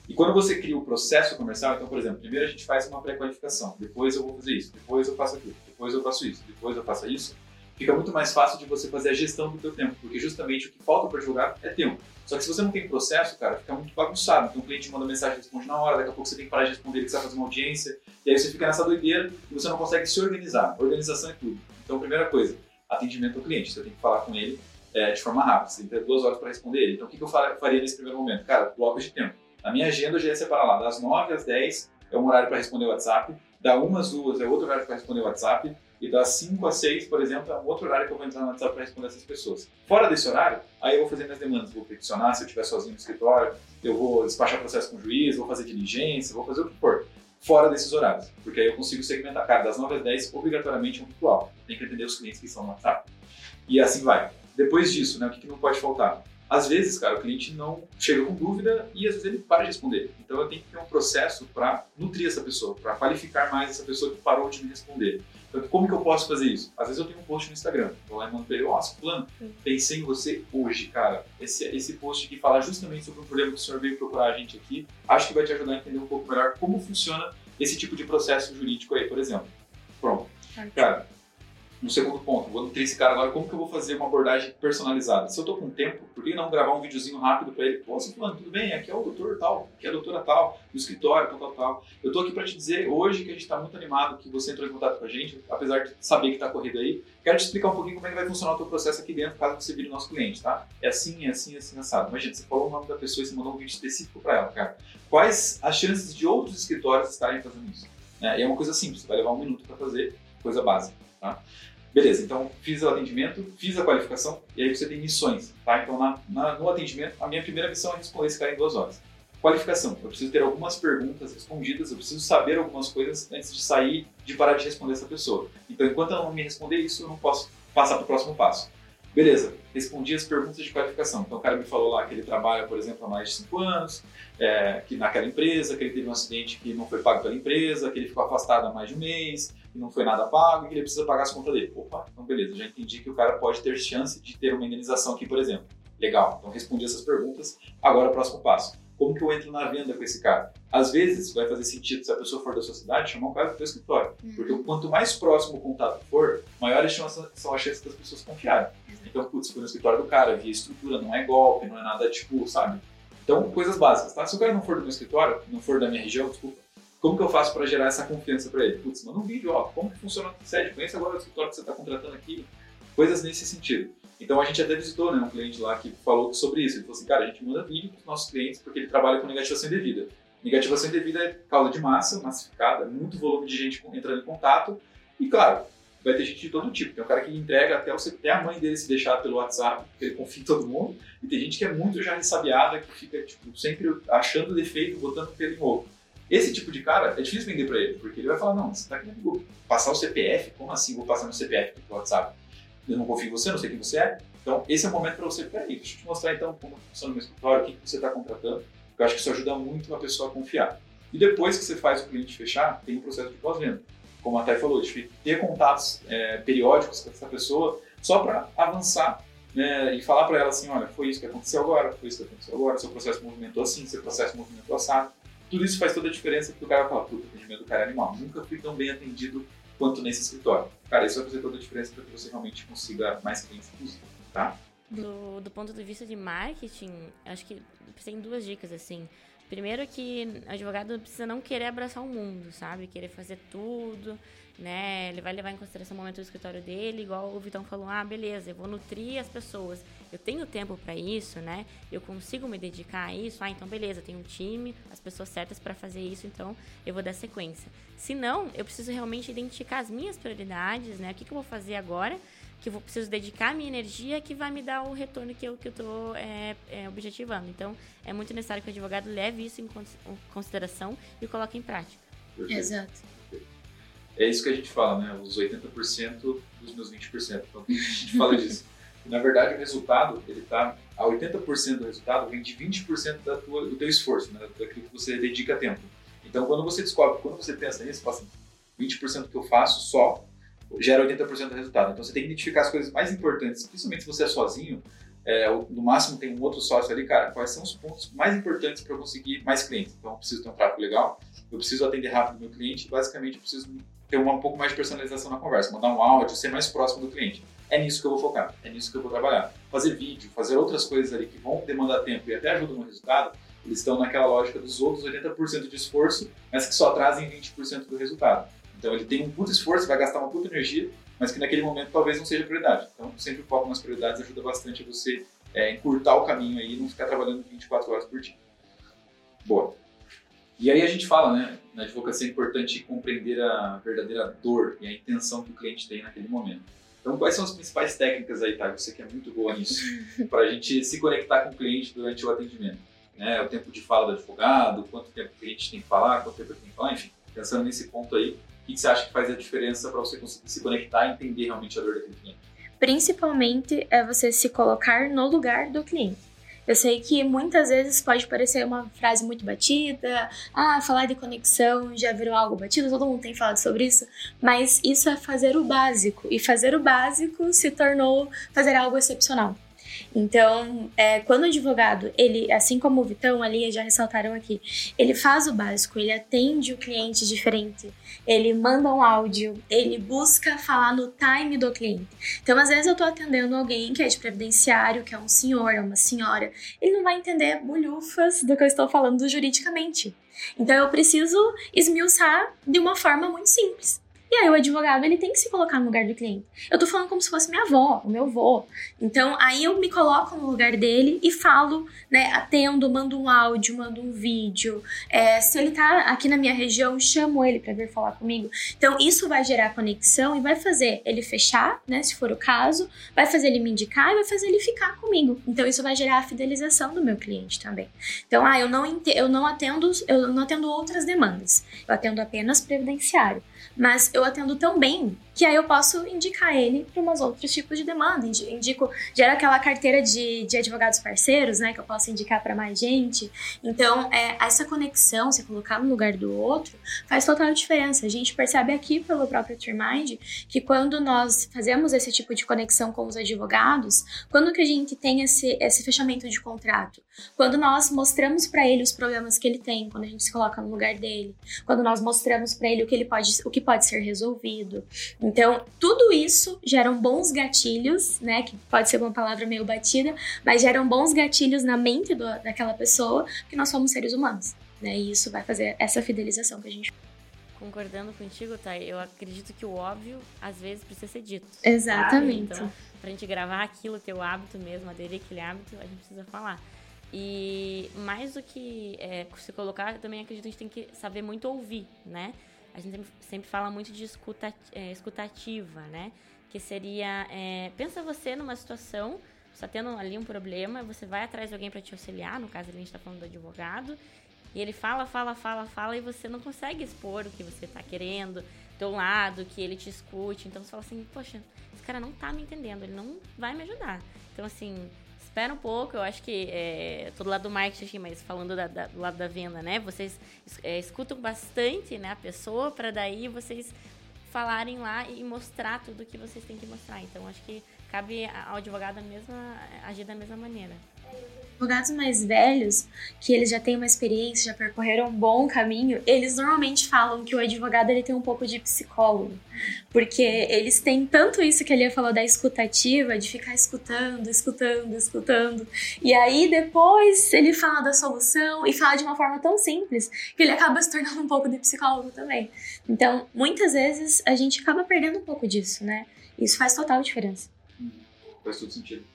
E quando você cria o processo comercial, então, por exemplo, primeiro a gente faz uma pré-qualificação. Depois eu vou fazer isso. Depois eu faço aquilo. Depois eu faço isso. Depois eu faço isso. Fica muito mais fácil de você fazer a gestão do teu tempo. Porque justamente o que falta para divulgar é tempo. Só que se você não tem processo, cara, fica muito bagunçado. Então o cliente manda mensagem, responde na hora, daqui a pouco você tem que parar de responder, que você vai fazer uma audiência, e aí você fica nessa doideira e você não consegue se organizar. Organização é tudo. Então, primeira coisa, atendimento ao cliente. Você tem que falar com ele é, de forma rápida. Você tem que ter duas horas para responder ele. Então, o que, que eu faria nesse primeiro momento? Cara, blocos de tempo. Na minha agenda eu já ia separar lá, das 9 às 10 é um horário para responder o WhatsApp, da 1 às 2 é outro horário para responder o WhatsApp, e das 5 às 6, por exemplo, é um outro horário que eu vou entrar no WhatsApp para responder essas pessoas. Fora desse horário, aí eu vou fazer minhas demandas, vou peticionar se eu estiver sozinho no escritório, eu vou despachar processo com o juiz, vou fazer diligência, vou fazer o que for. fora desses horários, porque aí eu consigo segmentar, cara, das 9 às 10, obrigatoriamente é um ritual. Tem que atender os clientes que estão no WhatsApp. E assim vai. Depois disso, né, o que, que não pode faltar? Às vezes, cara, o cliente não chega com dúvida e às vezes ele para de responder. Então eu tenho que ter um processo para nutrir essa pessoa, para qualificar mais essa pessoa que parou de me responder. Então, como que eu posso fazer isso? Às vezes eu tenho um post no Instagram, vou lá e mando pra ele, ó, oh, plano, pensei em você hoje, cara. Esse, esse post aqui fala justamente sobre um problema que o senhor veio procurar a gente aqui. Acho que vai te ajudar a entender um pouco melhor como funciona esse tipo de processo jurídico aí, por exemplo. Pronto. Cara, um segundo ponto, vou nutrir esse cara agora, como que eu vou fazer uma abordagem personalizada? Se eu tô com tempo, por que não gravar um videozinho rápido para ele? Pô, falando, tudo bem, aqui é o doutor tal, aqui é a doutora tal, do escritório, tal, tal, tal. Eu tô aqui para te dizer hoje que a gente tá muito animado que você entrou em contato com a gente, apesar de saber que tá corrido aí. Quero te explicar um pouquinho como é que vai funcionar o teu processo aqui dentro, caso você vire nosso cliente, tá? É assim, é assim, é assim, assado. Imagina, você falou o nome da pessoa e você mandou um vídeo específico para ela, cara. Quais as chances de outros escritórios estarem fazendo isso? É, é uma coisa simples, vai levar um minuto para fazer, coisa básica, tá? Beleza, então fiz o atendimento, fiz a qualificação e aí você tem missões, tá? Então na, na, no atendimento, a minha primeira missão é responder esse cara em duas horas. Qualificação, eu preciso ter algumas perguntas respondidas, eu preciso saber algumas coisas antes de sair, de parar de responder essa pessoa. Então enquanto ela não me responder isso, eu não posso passar para o próximo passo. Beleza, respondi as perguntas de qualificação. Então o cara me falou lá que ele trabalha, por exemplo, há mais de 5 anos, é, que naquela empresa, que ele teve um acidente que não foi pago pela empresa, que ele ficou afastado há mais de um mês, que não foi nada pago e que ele precisa pagar as contas dele. Opa, então beleza, já entendi que o cara pode ter chance de ter uma indenização aqui, por exemplo. Legal, então respondi essas perguntas. Agora o próximo passo. Como que eu entro na venda com esse cara? Às vezes vai fazer sentido, se a pessoa for da sua cidade, chamar um cara do seu escritório. Uhum. Porque quanto mais próximo o contato for, maiores são as chances das pessoas confiarem. Então, putz, foi no escritório do cara, vi a estrutura, não é golpe, não é nada tipo, sabe? Então, coisas básicas, tá? Se o cara não for do meu escritório, não for da minha região, desculpa, como que eu faço para gerar essa confiança para ele? Putz, manda um vídeo, ó, como que funciona o sede? Conhece agora o escritório que você está contratando aqui? Coisas nesse sentido. Então a gente até visitou né, um cliente lá que falou sobre isso. Ele falou assim, cara, a gente manda vídeo para os nossos clientes porque ele trabalha com negativação indevida. Negativação indevida é causa de massa, massificada, muito volume de gente entrando em contato. E claro, vai ter gente de todo tipo. Tem um cara que entrega até, você, até a mãe dele se deixar pelo WhatsApp, porque ele confia em todo mundo. E tem gente que é muito já ressabiada, que fica tipo, sempre achando defeito, botando pelo em ovo. Esse tipo de cara é difícil vender para ele, porque ele vai falar: não, você tá querendo passar o CPF? Como assim vou passar meu CPF pelo WhatsApp? Eu não confio em você, não sei quem você é. Então, esse é o momento para você, peraí, deixa eu te mostrar então como funciona o meu escritório, o que você está contratando. Eu acho que isso ajuda muito a pessoa a confiar. E depois que você faz o cliente fechar, tem um processo de pós-venda como a Thay falou, de ter contatos é, periódicos com essa pessoa só para avançar né, e falar para ela assim, olha, foi isso que aconteceu agora, foi isso que aconteceu agora, seu processo movimentou assim, seu processo movimentou assado. Tudo isso faz toda a diferença porque o cara fala, puta, o atendimento do cara é animal, nunca fui tão bem atendido quanto nesse escritório. Cara, isso vai fazer toda a diferença para que você realmente consiga mais clientes possível, tá? Do, do ponto de vista de marketing, acho que tem duas dicas assim. Primeiro que o advogado precisa não querer abraçar o mundo, sabe? Querer fazer tudo, né? Ele vai levar em consideração o momento do escritório dele, igual o Vitão falou, ah, beleza, eu vou nutrir as pessoas. Eu tenho tempo para isso, né? Eu consigo me dedicar a isso. Ah, então beleza, tenho um time, as pessoas certas para fazer isso, então eu vou dar sequência. Se não, eu preciso realmente identificar as minhas prioridades, né? O que, que eu vou fazer agora? que eu vou, preciso dedicar a minha energia que vai me dar o retorno que eu que estou é, é, objetivando. Então, é muito necessário que o advogado leve isso em consideração e coloque em prática. Exato. É isso que a gente fala, né? Os 80% dos meus 20%. Então, a gente fala disso. Na verdade, o resultado, ele tá a 80% do resultado vem de 20% da tua, do teu esforço, né? daquilo que você dedica tempo. Então, quando você descobre, quando você pensa nisso, assim, 20% que eu faço só gera 80% do resultado. Então você tem que identificar as coisas mais importantes, principalmente se você é sozinho, é, no máximo tem um outro sócio ali, cara, quais são os pontos mais importantes para eu conseguir mais clientes? Então eu preciso ter um tráfego legal, eu preciso atender rápido o meu cliente, basicamente eu preciso ter uma, um pouco mais de personalização na conversa, mandar um áudio, ser mais próximo do cliente. É nisso que eu vou focar, é nisso que eu vou trabalhar. Fazer vídeo, fazer outras coisas ali que vão demandar tempo e até ajudam no resultado, eles estão naquela lógica dos outros 80% de esforço, mas que só trazem 20% do resultado. Então ele tem um puto esforço, vai gastar uma puta energia, mas que naquele momento talvez não seja prioridade. Então sempre o foco nas prioridades ajuda bastante a você é, encurtar o caminho aí e não ficar trabalhando 24 horas por dia. Boa. E aí a gente fala, né, na advocacia é importante compreender a verdadeira dor e a intenção que o cliente tem naquele momento. Então, quais são as principais técnicas aí, tá? Você que é muito boa nisso, para a gente se conectar com o cliente durante o atendimento. Né? O tempo de fala do advogado, quanto tempo o cliente tem que falar, quanto tempo ele tem que falar, enfim. Pensando nesse ponto aí, o que você acha que faz a diferença para você conseguir se conectar e entender realmente a dor daquele cliente? Principalmente é você se colocar no lugar do cliente. Eu sei que muitas vezes pode parecer uma frase muito batida, ah, falar de conexão já virou algo batido, todo mundo tem falado sobre isso, mas isso é fazer o básico, e fazer o básico se tornou fazer algo excepcional. Então, é, quando o advogado, ele, assim como o Vitão ali, já ressaltaram aqui, ele faz o básico, ele atende o cliente diferente, ele manda um áudio, ele busca falar no time do cliente. Então, às vezes eu tô atendendo alguém que é de previdenciário, que é um senhor, é uma senhora, ele não vai entender bulhufas do que eu estou falando juridicamente. Então, eu preciso esmiuçar de uma forma muito simples. E aí o advogado, ele tem que se colocar no lugar do cliente. Eu tô falando como se fosse minha avó, o meu avô. Então, aí eu me coloco no lugar dele e falo, né, atendo, mando um áudio, mando um vídeo. É, se ele tá aqui na minha região, chamo ele para vir falar comigo. Então, isso vai gerar conexão e vai fazer ele fechar, né, se for o caso, vai fazer ele me indicar e vai fazer ele ficar comigo. Então, isso vai gerar a fidelização do meu cliente também. Então, ah, eu não, eu não atendo, eu não atendo outras demandas. Eu atendo apenas previdenciário mas eu atendo tão bem que aí eu posso indicar ele para umas outros tipos de demanda. Indico, gera aquela carteira de, de advogados parceiros, né, que eu posso indicar para mais gente. Então, é, essa conexão, se colocar no lugar do outro, faz total diferença. A gente percebe aqui pelo próprio Trimind que quando nós fazemos esse tipo de conexão com os advogados, quando que a gente tem esse, esse fechamento de contrato? Quando nós mostramos para ele os problemas que ele tem, quando a gente se coloca no lugar dele, quando nós mostramos para ele o que ele pode, o que pode ser resolvido. Então, tudo isso geram bons gatilhos, né? Que pode ser uma palavra meio batida, mas geram bons gatilhos na mente do, daquela pessoa, porque nós somos seres humanos, né? E isso vai fazer essa fidelização que a gente concordando contigo, tá? Eu acredito que o óbvio às vezes precisa ser dito. Exatamente. Sabe? Então, pra gente gravar aquilo, teu hábito mesmo, aderir aquele hábito, a gente precisa falar. E mais do que é, se colocar, eu também acredito que a gente tem que saber muito ouvir, né? A gente sempre, fala muito de escuta, é, escutativa, né? Que seria, é, pensa você numa situação, você está tendo ali um problema, você vai atrás de alguém para te auxiliar, no caso a gente está falando do advogado, e ele fala, fala, fala, fala, e você não consegue expor o que você está querendo, do lado, que ele te escute. Então você fala assim, poxa, esse cara não está me entendendo, ele não vai me ajudar. Então, assim, espera um pouco, eu acho que é, todo lado do marketing, mas falando da, da, do lado da venda, né? Vocês é, escutam bastante né, a pessoa para daí vocês falarem lá e mostrar tudo que vocês têm que mostrar. Então, acho que cabe ao advogado a mesma, agir da mesma maneira advogados mais velhos, que eles já têm uma experiência, já percorreram um bom caminho, eles normalmente falam que o advogado ele tem um pouco de psicólogo. Porque eles têm tanto isso que ele falou da escutativa, de ficar escutando, escutando, escutando. E aí depois ele fala da solução e fala de uma forma tão simples que ele acaba se tornando um pouco de psicólogo também. Então, muitas vezes a gente acaba perdendo um pouco disso, né? Isso faz total diferença. Faz todo sentido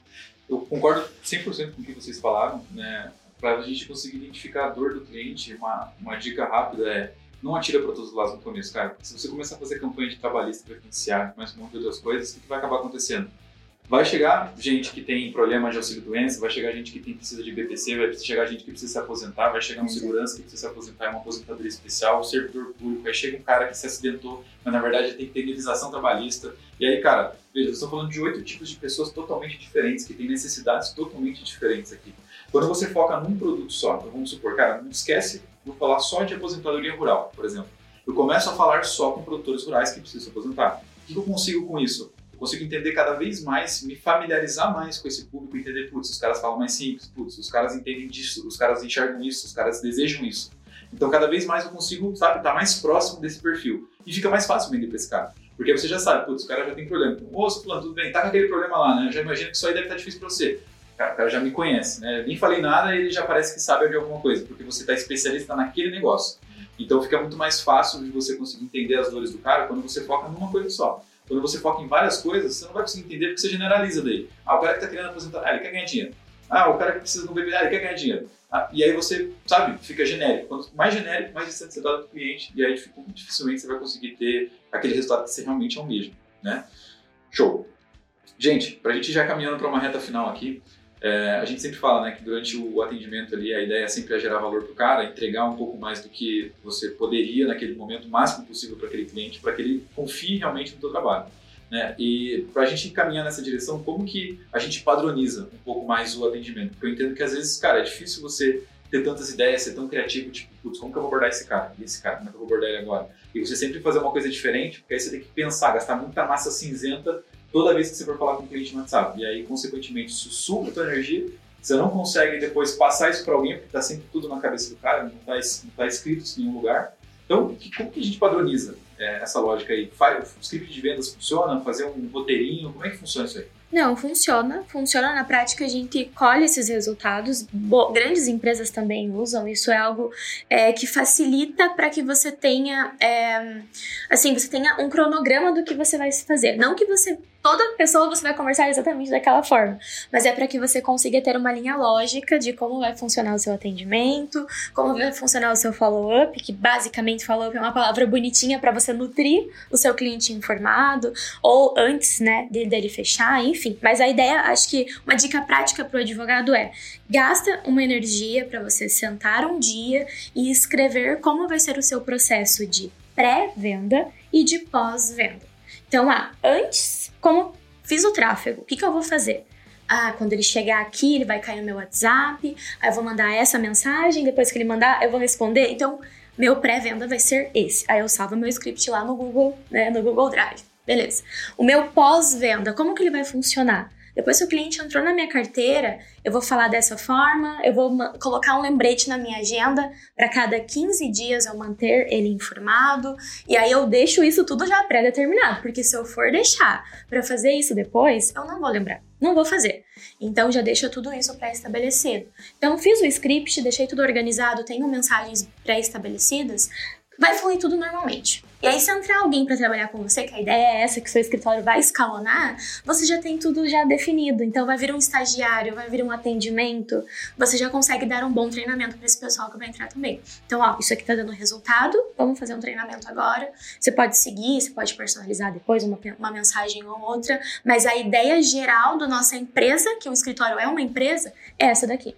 eu concordo 100% com o que vocês falaram, né? Para a gente conseguir identificar a dor do cliente, uma, uma dica rápida é não atira para todos os lados no começo, cara. Se você começar a fazer campanha de trabalhista preferenciário, começa a montar outras coisas, o que vai acabar acontecendo? Vai chegar gente que tem problema de auxílio-doença, vai chegar gente que tem, precisa de BPC, vai chegar gente que precisa se aposentar, vai chegar um segurança que precisa se aposentar, é uma aposentadoria especial, um servidor público, aí chega um cara que se acidentou, mas na verdade tem que ter indenização trabalhista. E aí, cara, veja, estamos falando de oito tipos de pessoas totalmente diferentes, que têm necessidades totalmente diferentes aqui. Quando você foca num produto só, então vamos supor, cara, não esquece, vou falar só de aposentadoria rural, por exemplo. Eu começo a falar só com produtores rurais que precisam se aposentar. O que eu consigo com isso? consigo entender cada vez mais, me familiarizar mais com esse público, entender, putz, os caras falam mais simples, putz, os caras entendem disso, os caras enxergam isso, os caras desejam isso. Então, cada vez mais eu consigo, sabe, estar tá mais próximo desse perfil. E fica mais fácil vender para esse cara. Porque você já sabe, putz, o cara já tem problema. Ô, fulano, tudo bem, tá com aquele problema lá, né? Eu já imagino que isso aí deve estar tá difícil para você. Cara, o cara já me conhece, né? Eu nem falei nada e ele já parece que sabe de alguma coisa, porque você está especialista naquele negócio. Então fica muito mais fácil de você conseguir entender as dores do cara quando você foca numa coisa só. Quando você foca em várias coisas, você não vai conseguir entender porque você generaliza daí. Ah, o cara que está querendo aposentar, ah, ele quer ganhar dinheiro. Ah, o cara que precisa de um bebê, ah, ele quer ganhar dinheiro. Ah, e aí você, sabe, fica genérico. Quanto mais genérico, mais distante você está do cliente, e aí dificilmente você vai conseguir ter aquele resultado que você realmente almeja, né? Show! Gente, para a gente já caminhando para uma reta final aqui, É, a gente sempre fala né, que durante o atendimento ali a ideia sempre é gerar valor para o cara, entregar um pouco mais do que você poderia naquele momento, o máximo possível para aquele cliente, para que ele confie realmente no seu trabalho. Né? E para a gente caminhar nessa direção, como que a gente padroniza um pouco mais o atendimento? Porque eu entendo que às vezes, cara, é difícil você ter tantas ideias, ser tão criativo, tipo, putz, como que eu vou abordar esse cara? E esse cara, como é que eu vou abordar ele agora? E você sempre fazer uma coisa diferente, porque aí você tem que pensar, gastar muita massa cinzenta toda vez que você for falar com um cliente no WhatsApp. E aí, consequentemente, isso suga a tua energia, você não consegue depois passar isso para alguém, porque está sempre tudo na cabeça do cara, não está tá escrito em nenhum lugar. Então, como que a gente padroniza é, essa lógica aí? O script de vendas funciona? Fazer um roteirinho? Como é que funciona isso aí? Não, funciona. Funciona na prática, a gente colhe esses resultados. Bo grandes empresas também usam. Isso é algo é, que facilita para que você tenha, é, assim, você tenha um cronograma do que você vai fazer. Não que você toda pessoa você vai conversar exatamente daquela forma, mas é para que você consiga ter uma linha lógica de como vai funcionar o seu atendimento, como vai funcionar o seu follow-up, que basicamente follow-up é uma palavra bonitinha para você nutrir o seu cliente informado ou antes, né, dele, fechar, enfim. Mas a ideia, acho que uma dica prática para o advogado é: gasta uma energia para você sentar um dia e escrever como vai ser o seu processo de pré-venda e de pós-venda. Então, ah, antes, como fiz o tráfego, o que, que eu vou fazer? Ah, quando ele chegar aqui, ele vai cair no meu WhatsApp, aí eu vou mandar essa mensagem, depois que ele mandar, eu vou responder. Então, meu pré-venda vai ser esse. Aí eu salvo meu script lá no Google, né, no Google Drive. Beleza. O meu pós-venda, como que ele vai funcionar? Depois que o cliente entrou na minha carteira, eu vou falar dessa forma, eu vou colocar um lembrete na minha agenda para cada 15 dias eu manter ele informado, e aí eu deixo isso tudo já pré-determinado, porque se eu for deixar para fazer isso depois, eu não vou lembrar, não vou fazer. Então já deixa tudo isso pré-estabelecido. Então fiz o script, deixei tudo organizado, tenho mensagens pré-estabelecidas, vai fluir tudo normalmente. E aí, se entrar alguém para trabalhar com você, que a ideia é essa, que seu escritório vai escalonar, você já tem tudo já definido. Então, vai vir um estagiário, vai vir um atendimento, você já consegue dar um bom treinamento para esse pessoal que vai entrar também. Então, ó, isso aqui tá dando resultado, vamos fazer um treinamento agora. Você pode seguir, você pode personalizar depois uma, uma mensagem ou outra, mas a ideia geral da nossa empresa, que o escritório é uma empresa, é essa daqui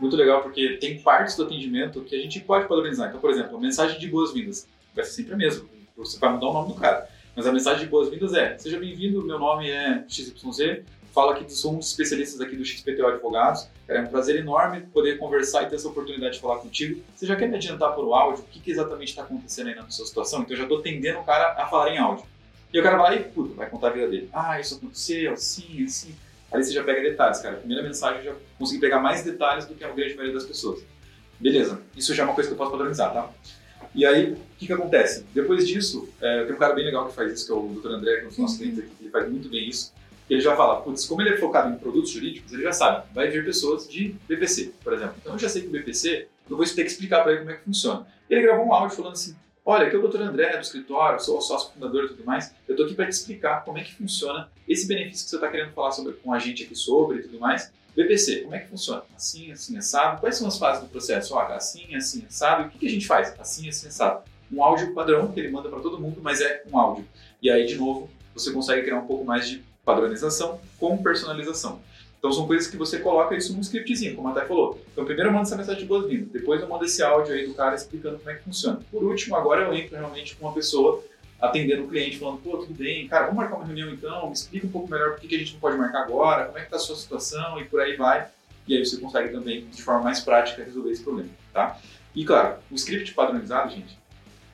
muito legal porque tem partes do atendimento que a gente pode padronizar. Então, por exemplo, a mensagem de boas-vindas vai ser sempre a mesma. Você vai mudar o nome do cara. Mas a mensagem de boas-vindas é: Seja bem-vindo, meu nome é XYZ, falo aqui, somos especialistas aqui do XPTO Advogados. É um prazer enorme poder conversar e ter essa oportunidade de falar contigo. Você já quer me adiantar por o áudio? O que, que exatamente está acontecendo aí na sua situação? Então, eu já estou tendendo o cara a falar em áudio. E o cara vai lá e, puta, vai contar a vida dele. Ah, isso aconteceu, assim, assim. Aí você já pega detalhes, cara. A primeira mensagem eu já consegui pegar mais detalhes do que a grande maioria das pessoas. Beleza, isso já é uma coisa que eu posso padronizar, tá? E aí, o que, que acontece? Depois disso, é, tem um cara bem legal que faz isso, que é o Dr. André, que é um dos nossos uhum. clientes aqui, que ele faz muito bem isso. Ele já fala, putz, como ele é focado em produtos jurídicos, ele já sabe, vai vir pessoas de BPC, por exemplo. Então eu já sei que o BPC, eu vou ter que explicar para ele como é que funciona. Ele gravou um áudio falando assim, Olha, aqui é o Dr. André do escritório, sou sócio fundador e tudo mais. Eu estou aqui para te explicar como é que funciona esse benefício que você está querendo falar sobre, com a gente aqui sobre e tudo mais. BPC, como é que funciona? Assim, assim, assado. Quais são as fases do processo? Olha, assim, assim, assado. E o que, que a gente faz? Assim, assim, assado. Um áudio padrão que ele manda para todo mundo, mas é um áudio. E aí, de novo, você consegue criar um pouco mais de padronização com personalização. Então são coisas que você coloca isso num scriptzinho, como a Thay falou. Então primeiro eu mando essa mensagem de boas-vindas, depois eu mando esse áudio aí do cara explicando como é que funciona. Por último, agora eu entro realmente com uma pessoa atendendo o cliente, falando, pô, tudo bem, cara, vamos marcar uma reunião então, me explica um pouco melhor por que a gente não pode marcar agora, como é que está a sua situação e por aí vai. E aí você consegue também, de forma mais prática, resolver esse problema, tá? E claro, o script padronizado, gente,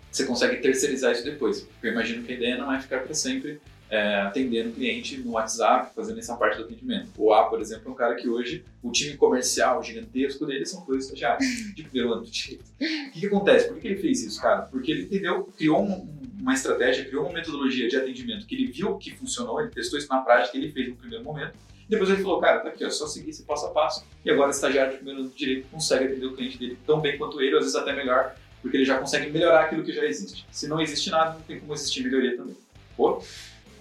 você consegue terceirizar isso depois, eu imagino que a ideia não é ficar para sempre é, atendendo o cliente no WhatsApp, fazendo essa parte do atendimento. O A, por exemplo, é um cara que hoje o time comercial gigantesco dele são dois estagiários de primeiro ano do direito. O que, que acontece? Por que ele fez isso, cara? Porque ele entendeu, criou um, uma estratégia, criou uma metodologia de atendimento que ele viu que funcionou, ele testou isso na prática, ele fez no primeiro momento. Depois ele falou, cara, tá aqui, é só seguir esse passo a passo. E agora o estagiário de primeiro ano do direito consegue atender o cliente dele tão bem quanto ele, ou às vezes até melhor, porque ele já consegue melhorar aquilo que já existe. Se não existe nada, não tem como existir melhoria também. Pô?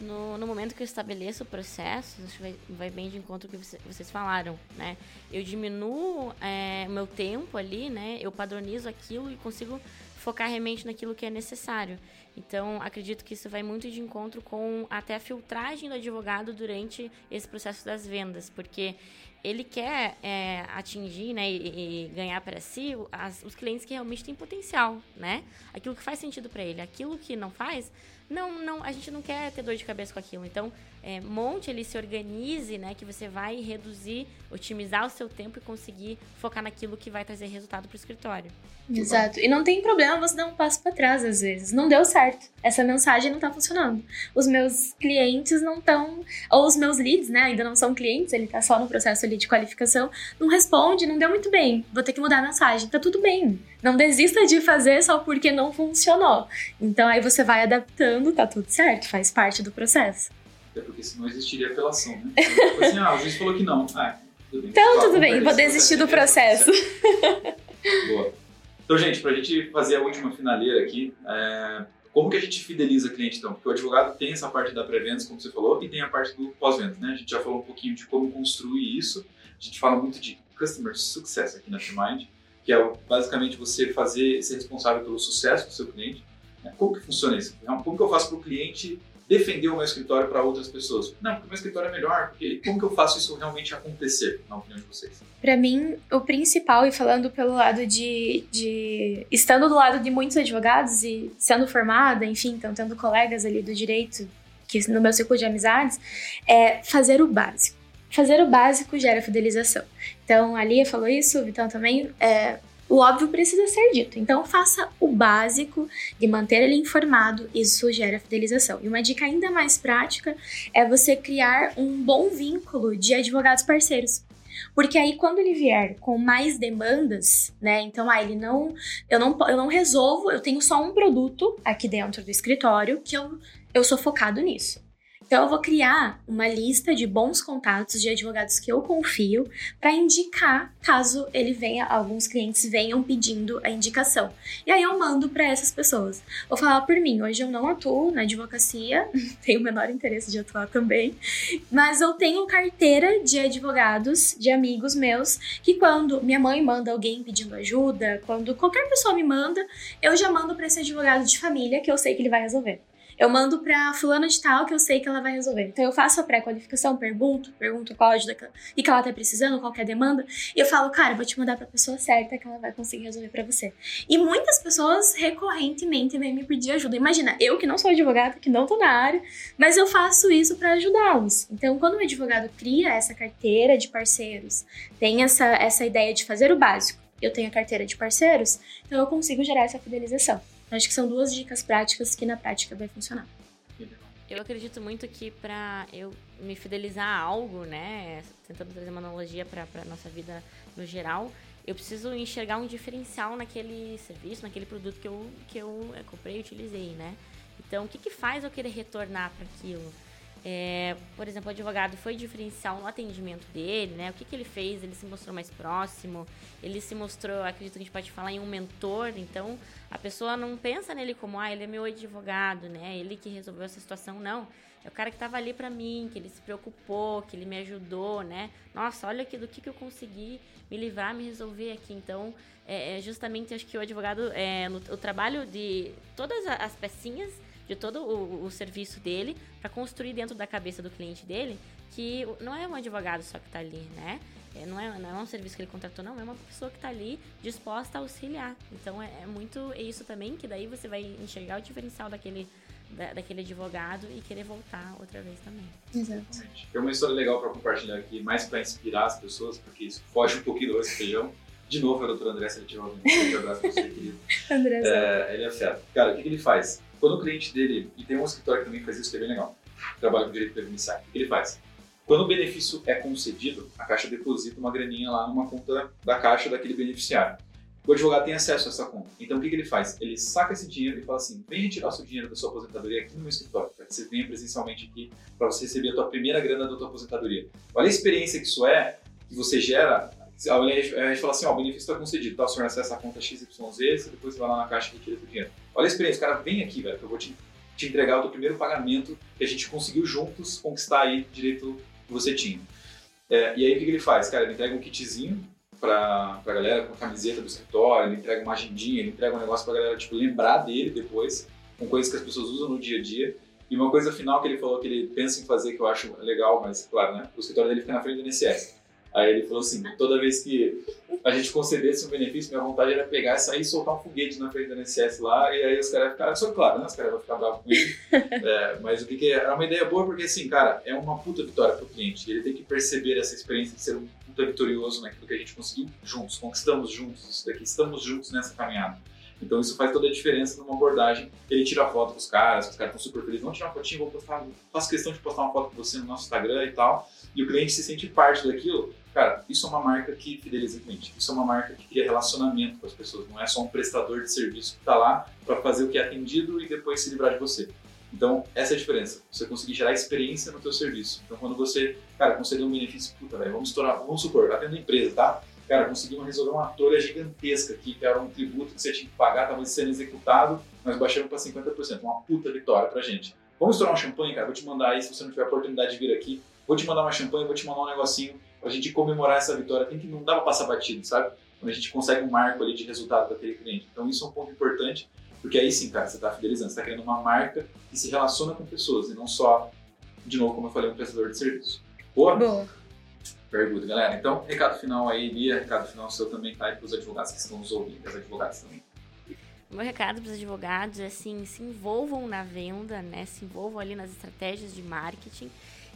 No, no momento que eu estabeleço o processo, acho que vai, vai bem de encontro com o que vocês falaram, né? Eu diminuo é, meu tempo ali, né? Eu padronizo aquilo e consigo focar realmente naquilo que é necessário. Então, acredito que isso vai muito de encontro com até a filtragem do advogado durante esse processo das vendas, porque ele quer é, atingir né, e, e ganhar para si as, os clientes que realmente têm potencial, né? Aquilo que faz sentido para ele. Aquilo que não faz, não, não, a gente não quer ter dor de cabeça com aquilo. Então, é, monte ele se organize, né? Que você vai reduzir, otimizar o seu tempo e conseguir focar naquilo que vai trazer resultado para o escritório. Exato. E não tem problema você dar um passo para trás às vezes. Não deu certo. Essa mensagem não tá funcionando. Os meus clientes não estão, ou os meus leads, né, ainda não são clientes, ele tá só no processo ali de qualificação, não responde, não deu muito bem. Vou ter que mudar a mensagem. Tá tudo bem. Não desista de fazer só porque não funcionou. Então aí você vai adaptando, tá tudo certo, faz parte do processo. Até porque senão existiria apelação, né? Tipo assim, ah, o juiz falou que não. Ah, tudo bem. Então, tudo bem, vou desistir do processo. Boa. Então, gente, para a gente fazer a última finaleira aqui, é, como que a gente fideliza cliente, então? Porque o advogado tem essa parte da pré-vendas, como você falou, e tem a parte do pós-vendas, né? A gente já falou um pouquinho de como construir isso. A gente fala muito de Customer Success aqui na Trimind, que é basicamente você fazer, ser responsável pelo sucesso do seu cliente. Né? Como que funciona isso? Como que eu faço para o cliente defender o meu escritório para outras pessoas. Não, porque o meu escritório é melhor, porque como que eu faço isso realmente acontecer, na opinião de vocês? Para mim, o principal, e falando pelo lado de, de. estando do lado de muitos advogados e sendo formada, enfim, então tendo colegas ali do direito, que no meu ciclo de amizades, é fazer o básico. Fazer o básico gera fidelização. Então, a Lia falou isso, o Vitão também. É, o óbvio precisa ser dito. Então, faça o básico de manter ele informado, isso gera fidelização. E uma dica ainda mais prática é você criar um bom vínculo de advogados parceiros. Porque aí, quando ele vier com mais demandas, né? Então, ah, ele não. Eu não, eu não resolvo, eu tenho só um produto aqui dentro do escritório que eu, eu sou focado nisso. Então, eu vou criar uma lista de bons contatos de advogados que eu confio para indicar caso ele venha, alguns clientes venham pedindo a indicação. E aí eu mando para essas pessoas. Vou falar por mim, hoje eu não atuo na advocacia, tenho o menor interesse de atuar também, mas eu tenho carteira de advogados, de amigos meus, que quando minha mãe manda alguém pedindo ajuda, quando qualquer pessoa me manda, eu já mando para esse advogado de família que eu sei que ele vai resolver. Eu mando pra fulana de tal que eu sei que ela vai resolver. Então eu faço a pré-qualificação, pergunto, pergunto qual ajuda que, e que ela tá precisando, qual é a demanda, e eu falo, cara, vou te mandar pra pessoa certa que ela vai conseguir resolver para você. E muitas pessoas recorrentemente vêm me pedir ajuda. Imagina, eu que não sou advogada, que não tô na área, mas eu faço isso para ajudá-los. Então, quando o advogado cria essa carteira de parceiros, tem essa, essa ideia de fazer o básico, eu tenho a carteira de parceiros, então eu consigo gerar essa fidelização. Acho que são duas dicas práticas que na prática vai funcionar. Eu acredito muito que para eu me fidelizar a algo, né, tentando trazer uma analogia para nossa vida no geral, eu preciso enxergar um diferencial naquele serviço, naquele produto que eu, que eu comprei e utilizei, né? Então, o que, que faz eu querer retornar para aquilo? É, por exemplo, o advogado foi diferencial no atendimento dele, né? O que, que ele fez? Ele se mostrou mais próximo, ele se mostrou, acredito que a gente pode falar em um mentor, então a pessoa não pensa nele como, ah, ele é meu advogado, né? Ele que resolveu essa situação, não. É o cara que estava ali para mim, que ele se preocupou, que ele me ajudou, né? Nossa, olha aqui do que, que eu consegui me livrar, me resolver aqui. Então, é, é justamente acho que o advogado, é, no, o trabalho de todas as pecinhas de todo o, o serviço dele para construir dentro da cabeça do cliente dele que não é um advogado só que está ali, né? É, não, é, não é um serviço que ele contratou, não, é uma pessoa que está ali disposta a auxiliar. Então é, é muito é isso também, que daí você vai enxergar o diferencial daquele, da, daquele advogado e querer voltar outra vez também. Exato. Tem uma história legal para compartilhar aqui, mais para inspirar as pessoas, porque isso foge um pouquinho do feijão. De novo, é o doutor André, se ele tiver ouvindo. Um abraço para você, querido. André. É, ele é fera. Cara, o que, que ele faz? Quando o cliente dele, e tem um escritório que também faz isso que é bem legal, trabalha com direito previdenciário, o que ele faz? Quando o benefício é concedido, a Caixa deposita uma graninha lá numa conta da Caixa daquele beneficiário. O advogado tem acesso a essa conta. Então o que, que ele faz? Ele saca esse dinheiro e fala assim: vem retirar o seu dinheiro da sua aposentadoria aqui no meu escritório, para que você venha presencialmente aqui para você receber a tua primeira grana da tua aposentadoria. Olha a experiência que isso é, que você gera. A gente fala assim: ó, o benefício está concedido, tá? O senhor acessa a conta XYZ, você depois vai lá na caixa e retira o dinheiro. Olha a experiência, cara, vem aqui, velho, que eu vou te, te entregar o teu primeiro pagamento que a gente conseguiu juntos conquistar aí direito que você tinha. É, e aí o que ele faz? Cara, ele entrega um kitzinho pra, pra galera com a camiseta do escritório, ele entrega uma agendinha, ele entrega um negócio pra galera, tipo, lembrar dele depois, com coisas que as pessoas usam no dia a dia. E uma coisa final que ele falou que ele pensa em fazer, que eu acho legal, mas claro, né? O escritório dele fica na frente do INSS. Aí ele falou assim, toda vez que a gente concedesse um benefício, minha vontade era pegar e sair e soltar um foguete na frente do INSS lá, e aí os caras ficaram, só claro, né? Os caras vão ficar bravos com ele. É, mas o que, que é? Era uma ideia boa porque, assim, cara, é uma puta vitória pro cliente. Ele tem que perceber essa experiência de ser um puta vitorioso naquilo que a gente conseguiu juntos, conquistamos juntos isso daqui, estamos juntos nessa caminhada. Então isso faz toda a diferença numa abordagem. Ele tira foto com os caras, os caras estão super felizes. Vamos tirar uma fotinha, vou postar, faço questão de postar uma foto com você no nosso Instagram e tal. E o cliente se sente parte daquilo. Cara, isso é uma marca que fideliza cliente. Isso é uma marca que cria relacionamento com as pessoas. Não é só um prestador de serviço que está lá para fazer o que é atendido e depois se livrar de você. Então, essa é a diferença. Você conseguir gerar experiência no teu serviço. Então, quando você, cara, conceder um benefício, puta, velho, vamos estourar, vamos supor, atendo a empresa, tá? Cara, conseguimos resolver uma trolha gigantesca aqui, que era um tributo que você tinha que pagar, estava sendo executado, nós baixamos para 50%. Uma puta vitória pra gente. Vamos estourar um champanhe, cara? Vou te mandar aí, se você não tiver a oportunidade de vir aqui. Vou te mandar uma champanhe, vou te mandar um negocinho a gente comemorar essa vitória. Tem que não dá para passar batido, sabe? Quando a gente consegue um marco ali de resultado daquele cliente. Então isso é um ponto importante, porque aí sim, cara, você está fidelizando, você está criando uma marca que se relaciona com pessoas e não só, de novo, como eu falei, um prestador de serviço. Boa? Boa. Pergunta, galera. Então, recado final aí, Lia, recado final seu também tá aí para os advogados que estão nos ouvindo, as advogadas também. O meu recado para os advogados é assim, se envolvam na venda, né? Se envolvam ali nas estratégias de marketing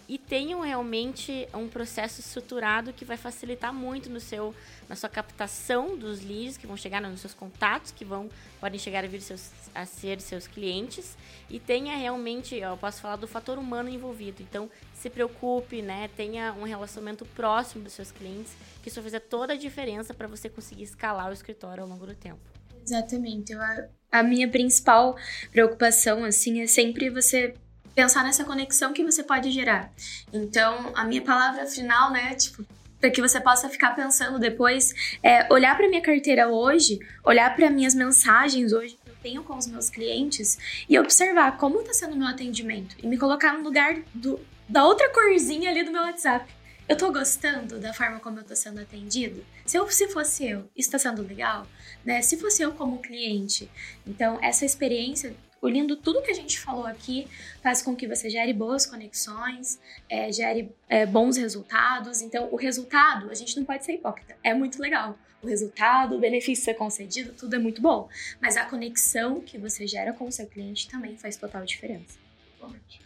e tenham realmente um processo estruturado que vai facilitar muito no seu, na sua captação dos leads que vão chegar nos seus contatos, que vão podem chegar a vir seus, a ser seus clientes e tenha realmente, eu posso falar do fator humano envolvido. Então, se preocupe, né? Tenha um relacionamento próximo dos seus clientes, que isso vai fazer toda a diferença para você conseguir escalar o escritório ao longo do tempo. Exatamente. Eu, a, a minha principal preocupação assim é sempre você pensar nessa conexão que você pode gerar. Então, a minha palavra final, né, tipo, para que você possa ficar pensando depois, é olhar para minha carteira hoje, olhar para minhas mensagens hoje que eu tenho com os meus clientes e observar como está sendo o meu atendimento e me colocar no lugar do, da outra corzinha ali do meu WhatsApp. Eu tô gostando da forma como eu tô sendo atendido? Se eu se fosse eu, isso tá sendo legal, né? Se fosse eu como cliente. Então, essa experiência Unindo tudo que a gente falou aqui, faz com que você gere boas conexões, é, gere é, bons resultados. Então, o resultado, a gente não pode ser hipócrita, é muito legal. O resultado, o benefício ser concedido, tudo é muito bom. Mas a conexão que você gera com o seu cliente também faz total diferença. Totalmente.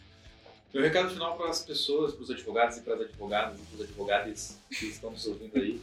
Meu recado final para as pessoas, para os advogados e para as advogadas e para os advogados que estão nos ouvindo aí.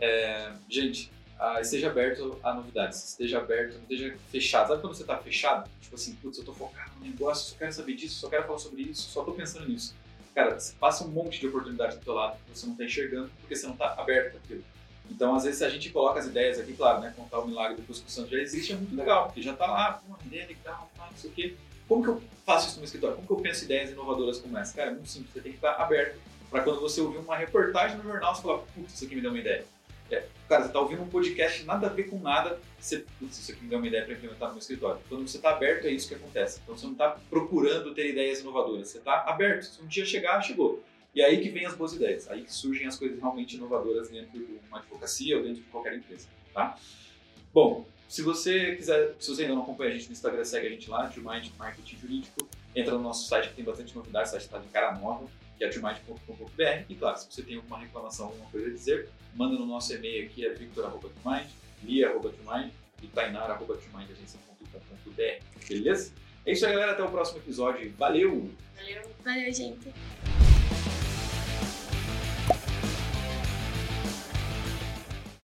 É, gente, ah, esteja aberto a novidades, esteja aberto, não esteja fechado. Sabe quando você está fechado? Tipo assim, putz, eu tô focado no negócio, só quero saber disso, só quero falar sobre isso, só tô pensando nisso. Cara, passa um monte de oportunidades do teu lado que você não está enxergando porque você não está aberto para aquilo. Então, às vezes, a gente coloca as ideias aqui, claro, né, contar o milagre do Cusco Santos já existe, é muito legal, porque já está lá, uma ideia legal, não sei o quê. Como que eu faço isso no meu escritório? Como que eu penso ideias inovadoras como essa? Cara, é muito simples, você tem que estar aberto para quando você ouvir uma reportagem no jornal, você falar, putz, isso aqui me deu uma ideia. É, cara, você está ouvindo um podcast nada a ver com nada, você, isso aqui me dá uma ideia para implementar no meu escritório. Quando você está aberto, é isso que acontece. Então você não está procurando ter ideias inovadoras, você está aberto. Se um dia chegar, chegou. E aí que vem as boas ideias, aí que surgem as coisas realmente inovadoras dentro de uma advocacia ou dentro de qualquer empresa, tá? Bom, se você quiser, se você ainda não acompanha a gente no Instagram, segue a gente lá, Mind Marketing Jurídico. Entra no nosso site que tem bastante novidades, o site está de cara nova que é tmind.com.br. E claro, se você tem alguma reclamação, alguma coisa a dizer, manda no nosso e-mail aqui, é victor.tmind, lia.tmind e tainar.tmindagência.com.br. Beleza? É isso aí, galera. Até o próximo episódio. Valeu! Valeu! Valeu, gente!